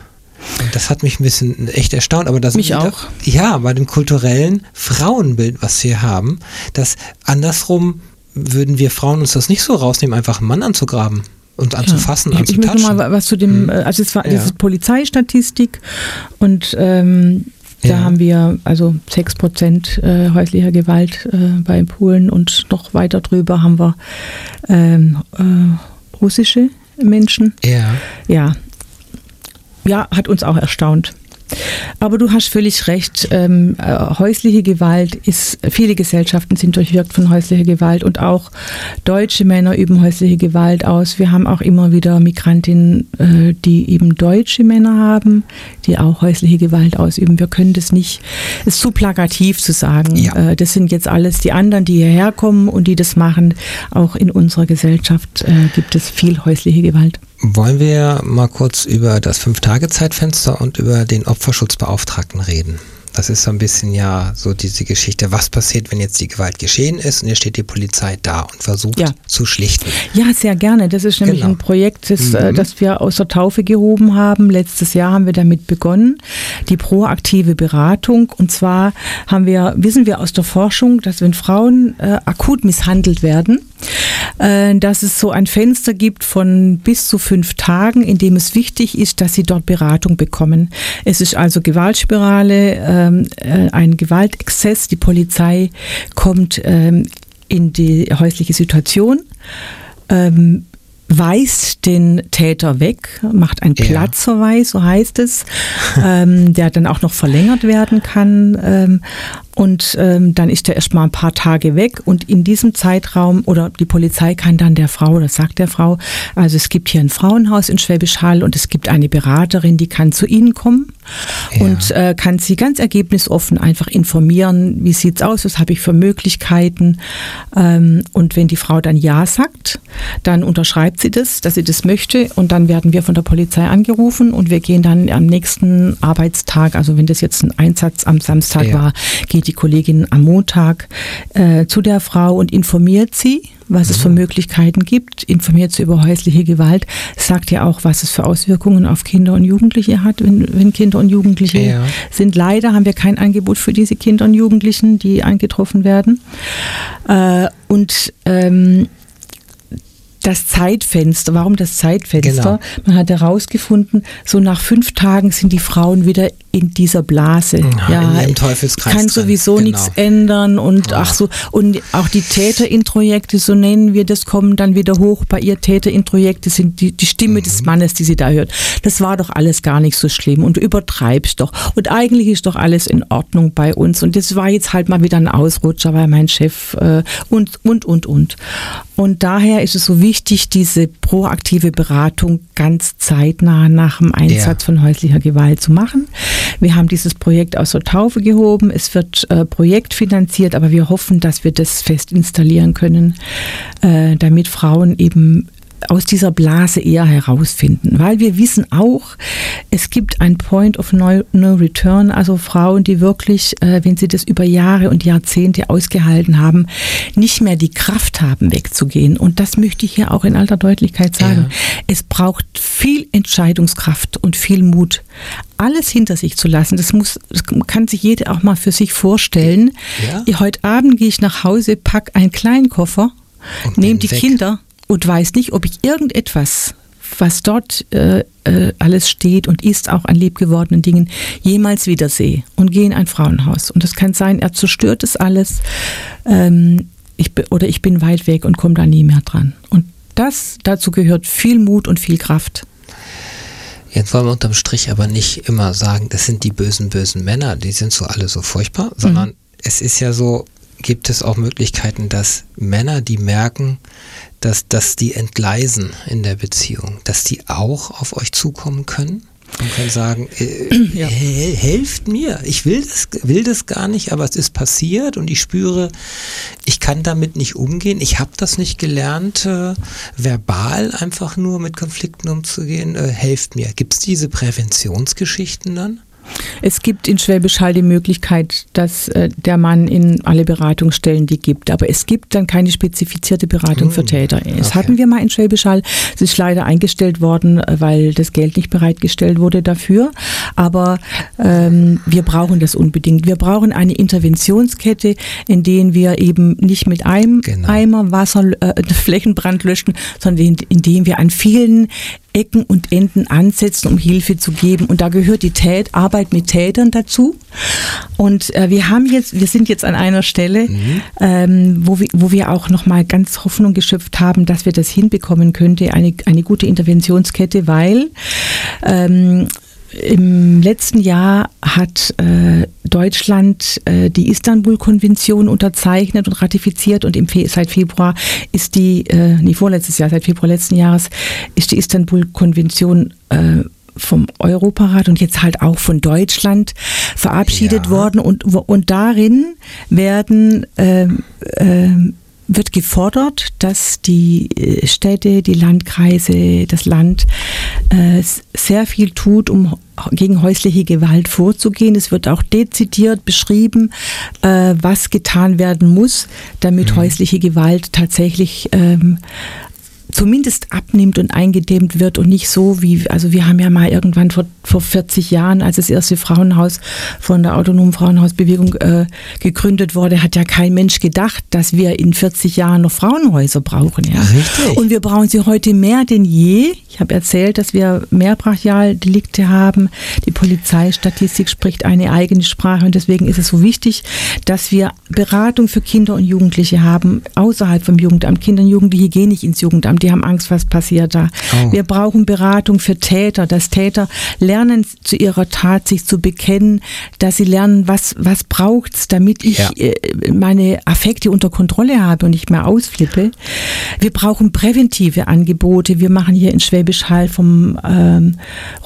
Und das hat mich ein bisschen echt erstaunt. Aber das mich auch. ja, bei dem kulturellen Frauenbild, was wir haben, dass andersrum würden wir Frauen uns das nicht so rausnehmen, einfach einen Mann anzugraben und anzufassen, ja. Ich, ich möchte mal was zu dem, hm. Äh, also es war ja. diese Polizeistatistik und ähm, Da ja. haben wir also 6 Prozent äh, häuslicher Gewalt äh, bei Polen und noch weiter drüber haben wir ähm, äh, russische Menschen. Ja. Ja. Ja, hat uns auch erstaunt. Aber du hast völlig recht. Ähm, äh, häusliche Gewalt ist, viele Gesellschaften sind durchwirkt von häuslicher Gewalt und auch deutsche Männer üben häusliche Gewalt aus. Wir haben auch immer wieder Migrantinnen, äh, die eben deutsche Männer haben, die auch häusliche Gewalt ausüben. Wir können das nicht, es ist zu plakativ zu sagen. Ja. Äh, das sind jetzt alles die anderen, die hierher kommen und die das machen. Auch in unserer Gesellschaft äh, gibt es viel häusliche Gewalt. Wollen wir mal kurz über das Fünf-Tage-Zeitfenster und über den Opferschutzbeauftragten reden? Das ist so ein bisschen ja so diese Geschichte, was passiert, wenn jetzt die Gewalt geschehen ist und jetzt steht die Polizei da und versucht ja. zu schlichten. Ja, sehr gerne. Das ist nämlich genau. ein Projekt, das, äh, mhm. das wir aus der Taufe gehoben haben. Letztes Jahr haben wir damit begonnen, die proaktive Beratung. Und zwar haben wir, wissen wir aus der Forschung, dass wenn Frauen äh, akut misshandelt werden, dass es so ein Fenster gibt von bis zu fünf Tagen, in dem es wichtig ist, dass sie dort Beratung bekommen. Es ist also Gewaltspirale, ähm, äh, ein Gewaltexzess. Die Polizei kommt ähm, in die häusliche Situation. Ähm, weist den Täter weg, macht einen ja. Platzverweis, so heißt es, ähm, der dann auch noch verlängert werden kann. Ähm, und ähm, dann ist er erst mal ein paar Tage weg und in diesem Zeitraum oder die Polizei kann dann der Frau, das sagt der Frau, also es gibt hier ein Frauenhaus in Schwäbisch Hall und es gibt eine Beraterin, die kann zu Ihnen kommen ja. und äh, kann Sie ganz ergebnisoffen einfach informieren, wie sieht's aus, was habe ich für Möglichkeiten ähm, und wenn die Frau dann Ja sagt, dann unterschreibt sie das, dass sie das möchte und dann werden wir von der Polizei angerufen und wir gehen dann am nächsten Arbeitstag, also wenn das jetzt ein Einsatz am Samstag ja. war, geht die Kollegin am Montag äh, zu der Frau und informiert sie, was es für mhm. Möglichkeiten gibt, informiert sie über häusliche Gewalt, sagt ja auch, was es für Auswirkungen auf Kinder und Jugendliche hat, wenn, wenn Kinder und Jugendliche ja. sind. Leider haben wir kein Angebot für diese Kinder und Jugendlichen, die angetroffen werden. Äh, und ähm, das Zeitfenster. Warum das Zeitfenster? Genau. Man hat herausgefunden, so nach fünf Tagen sind die Frauen wieder in dieser Blase. Ja, ja Teufelskreis kann sowieso genau. nichts ändern und ja. ach so und auch die Täterintrojekte, so nennen wir das, kommen dann wieder hoch. Bei ihr Täterintrojekte sind die, die Stimme mhm. des Mannes, die sie da hört. Das war doch alles gar nicht so schlimm und du übertreibst doch. Und eigentlich ist doch alles in Ordnung bei uns. Und das war jetzt halt mal wieder ein Ausrutscher, weil mein Chef äh, und und und und. Und daher ist es so wichtig, diese proaktive Beratung ganz zeitnah nach dem Einsatz ja. von häuslicher Gewalt zu machen. Wir haben dieses Projekt aus der Taufe gehoben. Es wird äh, projektfinanziert, aber wir hoffen, dass wir das fest installieren können, äh, damit Frauen eben aus dieser Blase eher herausfinden, weil wir wissen auch, es gibt ein Point of No, no Return, also Frauen, die wirklich, äh, wenn sie das über Jahre und Jahrzehnte ausgehalten haben, nicht mehr die Kraft haben, wegzugehen. Und das möchte ich hier auch in alter Deutlichkeit sagen. Ja. Es braucht viel Entscheidungskraft und viel Mut, alles hinter sich zu lassen. Das muss, das kann sich jeder auch mal für sich vorstellen. Ja. Heute Abend gehe ich nach Hause, pack einen kleinen Koffer, nehme die weg. Kinder und weiß nicht, ob ich irgendetwas, was dort äh, äh, alles steht und ist, auch an liebgewordenen Dingen, jemals wiedersehe und gehe in ein Frauenhaus. Und das kann sein, er zerstört es alles ähm, ich, oder ich bin weit weg und komme da nie mehr dran. Und das, dazu gehört viel Mut und viel Kraft. Jetzt wollen wir unterm Strich aber nicht immer sagen, das sind die bösen, bösen Männer, die sind so alle so furchtbar, sondern mhm. es ist ja so, gibt es auch Möglichkeiten, dass Männer, die merken, dass, dass die entgleisen in der Beziehung, dass die auch auf euch zukommen können? und können sagen, äh, ja. helft mir, ich will das, will das gar nicht, aber es ist passiert und ich spüre, ich kann damit nicht umgehen, ich habe das nicht gelernt, äh, verbal einfach nur mit Konflikten umzugehen, äh, helft mir. Gibt es diese Präventionsgeschichten dann? Es gibt in Schwäbisch Hall die Möglichkeit, dass äh, der Mann in alle Beratungsstellen die gibt. Aber es gibt dann keine spezifizierte Beratung hm. für Täter. Das okay. hatten wir mal in Schwäbisch Hall. Es ist leider eingestellt worden, äh, weil das Geld nicht bereitgestellt wurde dafür. Aber ähm, wir brauchen das unbedingt. Wir brauchen eine Interventionskette, in denen wir eben nicht mit einem genau. Eimer Wasser äh, Flächenbrand löschen, sondern in, in dem wir an vielen Ecken und Enden ansetzen, um Hilfe zu geben. Und da gehört die Tät Arbeit mit Tätern dazu. Und äh, wir haben jetzt, wir sind jetzt an einer Stelle, mhm. ähm, wo, wir, wo wir auch nochmal ganz Hoffnung geschöpft haben, dass wir das hinbekommen könnte, eine, eine gute Interventionskette, weil ähm, im letzten Jahr hat äh, Deutschland äh, die Istanbul-Konvention unterzeichnet und ratifiziert und im Fe seit Februar ist die, äh, nee, vorletztes Jahr, seit Februar letzten Jahres, ist die Istanbul-Konvention äh, vom Europarat und jetzt halt auch von Deutschland verabschiedet ja. worden und, und darin werden äh, äh, wird gefordert, dass die äh, Städte, die Landkreise, das Land äh, sehr viel tut, um gegen häusliche Gewalt vorzugehen. Es wird auch dezidiert beschrieben, äh, was getan werden muss, damit mhm. häusliche Gewalt tatsächlich ähm, zumindest abnimmt und eingedämmt wird und nicht so wie, also wir haben ja mal irgendwann vor, vor 40 Jahren, als das erste Frauenhaus von der autonomen Frauenhausbewegung äh, gegründet wurde, hat ja kein Mensch gedacht, dass wir in 40 Jahren noch Frauenhäuser brauchen. Ja. Richtig. Und wir brauchen sie heute mehr denn je. Ich habe erzählt, dass wir mehr Brachialdelikte haben. Die Polizeistatistik spricht eine eigene Sprache und deswegen ist es so wichtig, dass wir Beratung für Kinder und Jugendliche haben, außerhalb vom Jugendamt. Kinder und Jugendliche gehen nicht ins Jugendamt die haben Angst, was passiert da. Oh. Wir brauchen Beratung für Täter, dass Täter lernen, zu ihrer Tat sich zu bekennen, dass sie lernen, was, was braucht's, damit ich ja. Äh, meine Affekte unter Kontrolle habe und nicht mehr ausflippe. Wir brauchen präventive Angebote. Wir machen hier in Schwäbisch Hall vom ähm,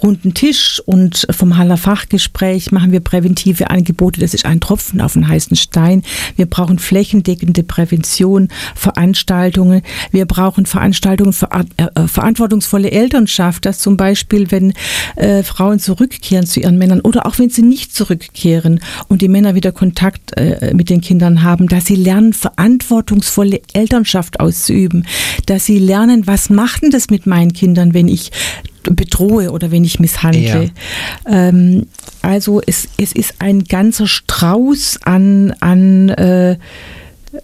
runden Tisch und vom Haller Fachgespräch machen wir präventive Angebote. Das ist ein Tropfen auf den heißen Stein. Wir brauchen flächendeckende Prävention, Veranstaltungen. Wir brauchen Veranstaltungen Veranstaltungen ver äh, äh, verantwortungsvolle Elternschaft, dass zum Beispiel, wenn äh, Frauen zurückkehren zu ihren Männern oder auch wenn sie nicht zurückkehren und die Männer wieder Kontakt äh, mit den Kindern haben, dass sie lernen, verantwortungsvolle Elternschaft auszuüben, dass sie lernen, was macht denn das mit meinen Kindern, wenn ich bedrohe oder wenn ich misshandle. Ja. Ähm, also es, es ist ein ganzer Strauß an, an äh, äh,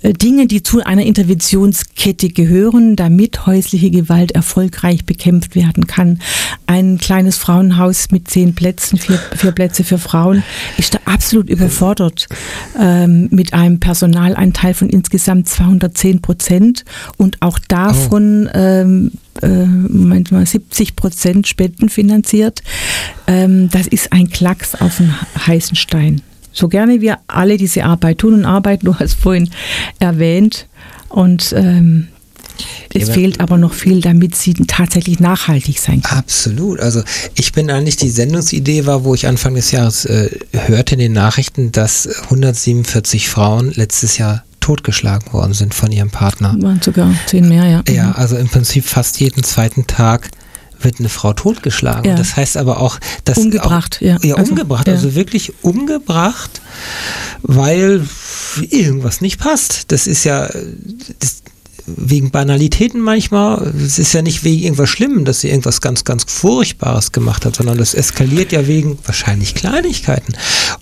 Dinge, die zu einer Interventionskette gehören, damit häusliche Gewalt erfolgreich bekämpft werden kann. Ein kleines Frauenhaus mit zehn Plätzen, vier, vier Plätze für Frauen, ist da absolut überfordert ähm, mit einem Personalanteil von insgesamt 210 Prozent und auch davon oh. ähm, äh, manchmal 70 Prozent spendenfinanziert. Ähm, das ist ein Klacks auf den heißen Stein so gerne wir alle diese Arbeit tun und arbeiten, du hast vorhin erwähnt. Und ähm, es fehlt aber noch viel, damit sie tatsächlich nachhaltig sein kann. Absolut. Also ich bin eigentlich, die Sendungsidee war, wo ich Anfang des Jahres äh, hörte in den Nachrichten, dass 147 Frauen letztes Jahr totgeschlagen worden sind von ihrem Partner. Waren sogar zehn mehr, ja. Ja, also im Prinzip fast jeden zweiten Tag wird eine Frau totgeschlagen. Ja. Das heißt aber auch, dass umgebracht, auch, ja, ja also, umgebracht, ja. also wirklich umgebracht, weil irgendwas nicht passt. Das ist ja, das, wegen Banalitäten manchmal. Es ist ja nicht wegen irgendwas Schlimmem, dass sie irgendwas ganz, ganz Furchtbares gemacht hat, sondern das eskaliert ja wegen wahrscheinlich Kleinigkeiten.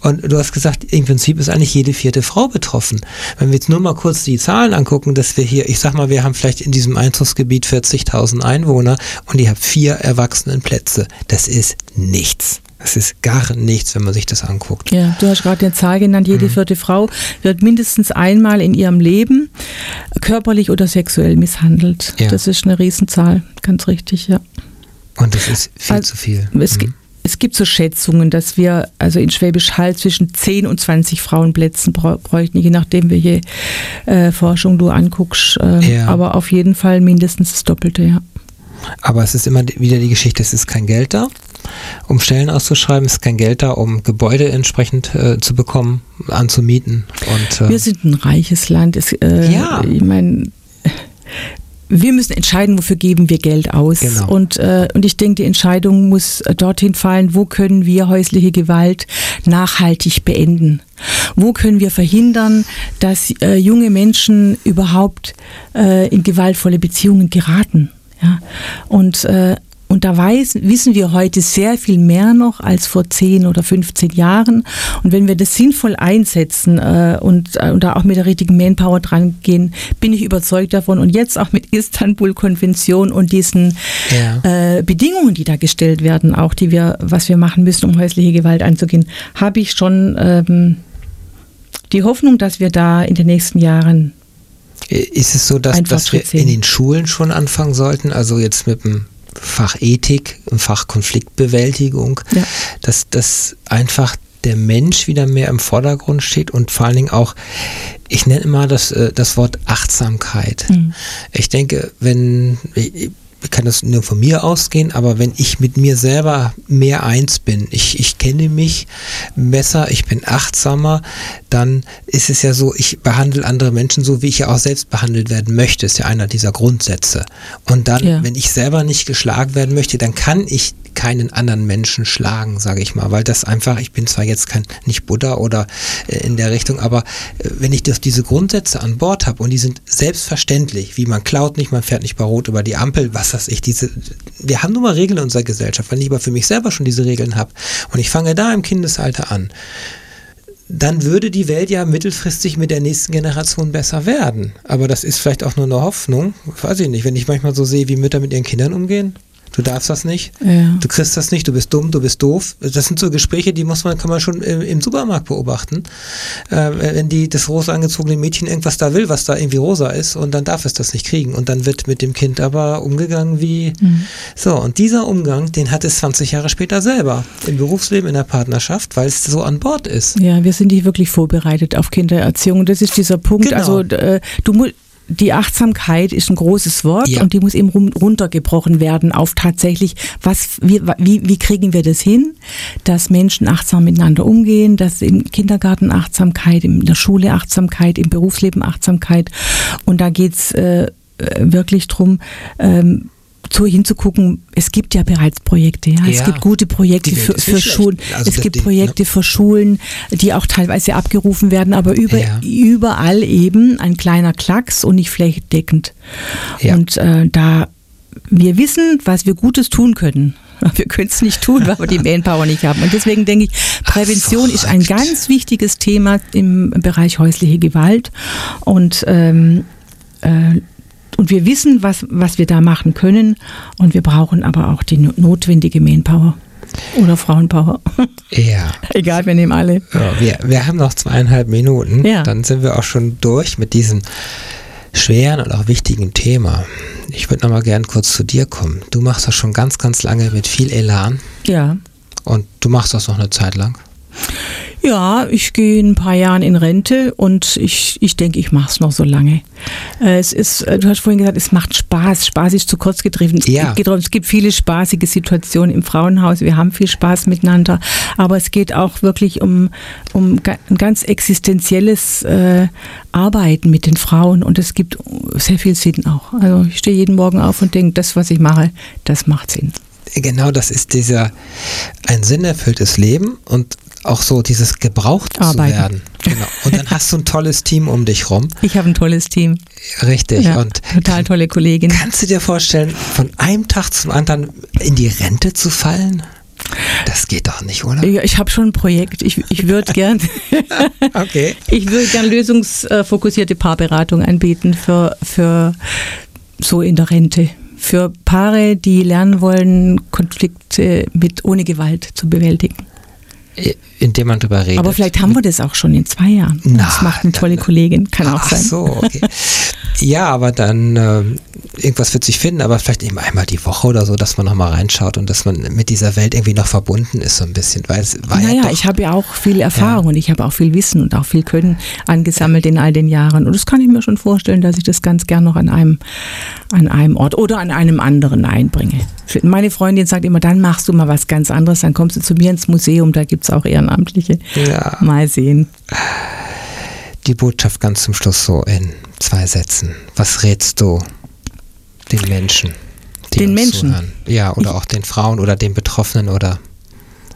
Und du hast gesagt, im Prinzip ist eigentlich jede vierte Frau betroffen. Wenn wir jetzt nur mal kurz die Zahlen angucken, dass wir hier, ich sag mal, wir haben vielleicht in diesem Einzugsgebiet 40.000 Einwohner und ihr habt vier Erwachsenenplätze. Das ist nichts. Das ist gar nichts, wenn man sich das anguckt. Ja, du hast gerade eine Zahl genannt, jede mhm. vierte Frau wird mindestens einmal in ihrem Leben körperlich oder sexuell misshandelt. Ja. Das ist eine Riesenzahl, ganz richtig, ja. Und das ist viel also, zu viel. Es, mhm. es, gibt so Schätzungen, dass wir also in Schwäbisch Hall zwischen 10 und 20 Frauenplätzen bräuchten, je nachdem, welche äh, Forschung du anguckst. Äh, ja. Aber auf jeden Fall mindestens das Doppelte, ja. Aber es ist immer wieder die Geschichte, es ist kein Geld da um Stellen auszuschreiben, ist kein Geld da, um Gebäude entsprechend äh, zu bekommen, anzumieten. Und, äh wir sind ein reiches Land. Es, äh, ja. Ich meine, wir müssen entscheiden, wofür geben wir Geld aus. Genau. Und, äh, und ich denke, die Entscheidung muss äh, dorthin fallen, wo können wir häusliche Gewalt nachhaltig beenden. Wo können wir verhindern, dass äh, junge Menschen überhaupt äh, in gewaltvolle Beziehungen geraten? Ja? Und äh, und da weiß, wissen wir heute sehr viel mehr noch als vor 10 oder 15 Jahren. Und wenn wir das sinnvoll einsetzen äh, und, äh, und da auch mit der richtigen Manpower dran gehen, bin ich überzeugt davon. Und jetzt auch mit Istanbul-Konvention und diesen ja. äh, Bedingungen, die da gestellt werden, auch die wir, was wir machen müssen, um häusliche Gewalt anzugehen, habe ich schon ähm, die Hoffnung, dass wir da in den nächsten Jahren ist es so, dass, dass wir in den Schulen schon anfangen sollten, also jetzt mit dem Fach Ethik, im Fach Konfliktbewältigung, ja. dass das einfach der Mensch wieder mehr im Vordergrund steht und vor allen Dingen auch, ich nenne immer das, äh, das Wort Achtsamkeit. Mhm. Ich denke, wenn, kann das nur von mir ausgehen, aber wenn ich mit mir selber mehr eins bin, ich, ich kenne mich besser, ich bin achtsamer, dann ist es ja so, ich behandle andere Menschen so, wie ich ja auch selbst behandelt werden möchte, ist ja einer dieser Grundsätze. Und dann, ja. wenn ich selber nicht geschlagen werden möchte, dann kann ich keinen anderen Menschen schlagen, sage ich mal, weil das einfach, ich bin zwar jetzt kein, nicht Buddha oder äh, in der Richtung, aber äh, wenn ich das, diese Grundsätze an Bord habe und die sind selbstverständlich, wie man klaut nicht, man fährt nicht bei Rot über die Ampel, was weiß ich, diese, wir haben nun mal Regeln in unserer Gesellschaft, wenn ich aber für mich selber schon diese Regeln habe und ich fange da im Kindesalter an, dann würde die Welt ja mittelfristig mit der nächsten Generation besser werden. Aber das ist vielleicht auch nur eine Hoffnung. Weiß ich nicht, wenn ich manchmal so sehe, wie Mütter mit ihren Kindern umgehen du darfst das nicht, ja. du kriegst das nicht, du bist dumm, du bist doof. Das sind so Gespräche, die muss man, kann man schon im, im Supermarkt beobachten. Äh, wenn die, das rosa angezogene Mädchen irgendwas da will, was da irgendwie rosa ist, und dann darf es das nicht kriegen. Und dann wird mit dem Kind aber umgegangen wie, mhm. so. Und dieser Umgang, den hat es 20 Jahre später selber im Berufsleben, in der Partnerschaft, weil es so an Bord ist. Ja, wir sind nicht wirklich vorbereitet auf Kindererziehung. Das ist dieser Punkt. Genau. Also, äh, du musst, die Achtsamkeit ist ein großes Wort ja. und die muss eben runtergebrochen werden auf tatsächlich, was, wie, wie, wie kriegen wir das hin, dass Menschen achtsam miteinander umgehen, dass im Kindergarten Achtsamkeit, in der Schule Achtsamkeit, im Berufsleben Achtsamkeit. Und da geht's äh, wirklich drum, ähm, zu hinzugucken, es gibt ja bereits Projekte, ja. ja es gibt gute Projekte für, für Schulen, also es gibt Projekte ne? für Schulen, die auch teilweise abgerufen werden, aber über, ja. überall eben ein kleiner Klacks und nicht flächendeckend. Ja. Und äh, da wir wissen, was wir Gutes tun können. Wir können es nicht tun, weil wir die Manpower nicht haben. Und deswegen denke ich, Prävention ist ein ganz wichtiges Thema im Bereich häusliche Gewalt. Und ähm, äh, und wir wissen, was, was wir da machen können. Und wir brauchen aber auch die notwendige Manpower. Oder Frauenpower. Ja. Egal, wir nehmen alle. Ja, wir, wir haben noch zweieinhalb Minuten. Ja. Dann sind wir auch schon durch mit diesem schweren und auch wichtigen Thema. Ich würde nochmal gern kurz zu dir kommen. Du machst das schon ganz, ganz lange mit viel Elan. Ja. Und du machst das noch eine Zeit lang. Ja, ich gehe in ein paar Jahren in Rente und ich, ich denke, ich mache es noch so lange. Äh, es ist, äh, du hast vorhin gesagt, es macht Spaß. Spaß ist zu kurz getrieben. Ja. Es gibt viele spaßige Situationen im Frauenhaus. Wir haben viel Spaß miteinander. Aber es geht auch wirklich um, um ein ganz existenzielles äh, Arbeiten mit den Frauen und es gibt sehr viel Sinn auch. Also ich stehe jeden Morgen auf und denke, das, was ich mache, das macht Sinn genau das ist dieser ein sinnerfülltes Leben und auch so dieses gebraucht Arbeiten. zu werden. Genau. Und dann hast du ein tolles Team um dich rum. Ich habe ein tolles Team. Richtig. Ja, und total tolle Kollegin. Kannst du dir vorstellen, von einem Tag zum anderen in die Rente zu fallen? Das geht doch nicht, oder? Ja, ich habe schon ein Projekt. Ich, ich würde gern, okay. ich würde gern lösungsfokussierte Paarberatung anbieten für, für so in der Rente für Paare, die lernen wollen, Konflikte mit ohne Gewalt zu bewältigen. Indem man drüber redet. Aber vielleicht haben wir das auch schon in zwei Jahren. Na, das macht eine tolle Kollegin, kann auch sein. Ach so, okay. Ja, aber dann äh, irgendwas wird sich finden, aber vielleicht eben einmal die Woche oder so, dass man nochmal reinschaut und dass man mit dieser Welt irgendwie noch verbunden ist so ein bisschen. Weil es war naja, ja ich habe ja auch viel Erfahrung ja. und ich habe auch viel Wissen und auch viel Können angesammelt in all den Jahren. Und das kann ich mir schon vorstellen, dass ich das ganz gern noch an einem, an einem Ort oder an einem anderen einbringe. Meine Freundin sagt immer, dann machst du mal was ganz anderes, dann kommst du zu mir ins Museum, da gibt es auch Ehrenamtliche. Ja. Mal sehen. Die Botschaft ganz zum Schluss so in zwei Sätzen. Was rätst du den Menschen? den Menschen? Zuhören? Ja, oder ich, auch den Frauen oder den Betroffenen oder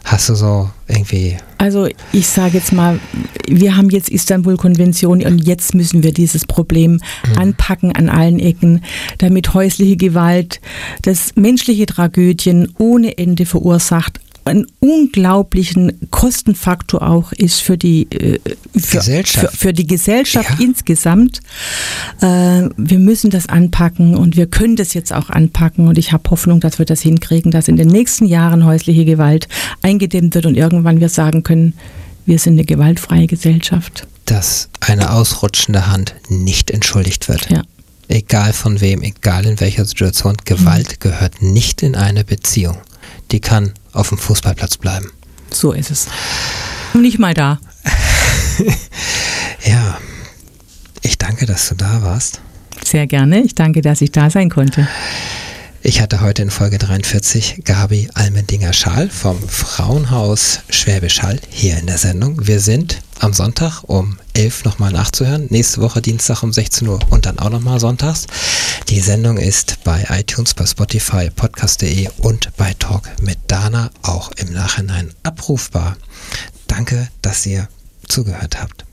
hast du so irgendwie. Also ich sage jetzt mal, wir haben jetzt Istanbul-Konvention und jetzt müssen wir dieses Problem mhm. anpacken an allen Ecken, damit häusliche Gewalt, das menschliche Tragödien ohne Ende verursacht, einen unglaublichen Kostenfaktor auch ist für die, äh, für, Gesellschaft, für, für die Gesellschaft ja. insgesamt. Äh, wir müssen das anpacken und wir können das jetzt auch anpacken und ich habe Hoffnung, dass wir das hinkriegen, dass in den nächsten Jahren häusliche Gewalt eingedämmt wird und irgendwann wir sagen können, wir sind eine gewaltfreie Gesellschaft. Dass eine ausrutschende Hand nicht entschuldigt wird. Ja. Egal von wem, egal in welcher Situation, Gewalt mhm. gehört nicht in eine Beziehung. Die kann auf dem Fußballplatz bleiben. So ist es. Nicht mal da. ja, ich danke, dass du da warst. Sehr gerne. Ich danke, dass ich da sein konnte. Ich hatte heute in Folge 43 Gabi Almendinger-Schal vom Frauenhaus Schwäbisch Hall hier in der Sendung. Wir sind am Sonntag um 11 nochmal nachzuhören. Nächste Woche Dienstag um 16 Uhr und dann auch nochmal sonntags. Die Sendung ist bei iTunes, bei Spotify, podcast.de und bei Talk mit Dana auch im Nachhinein abrufbar. Danke, dass ihr zugehört habt.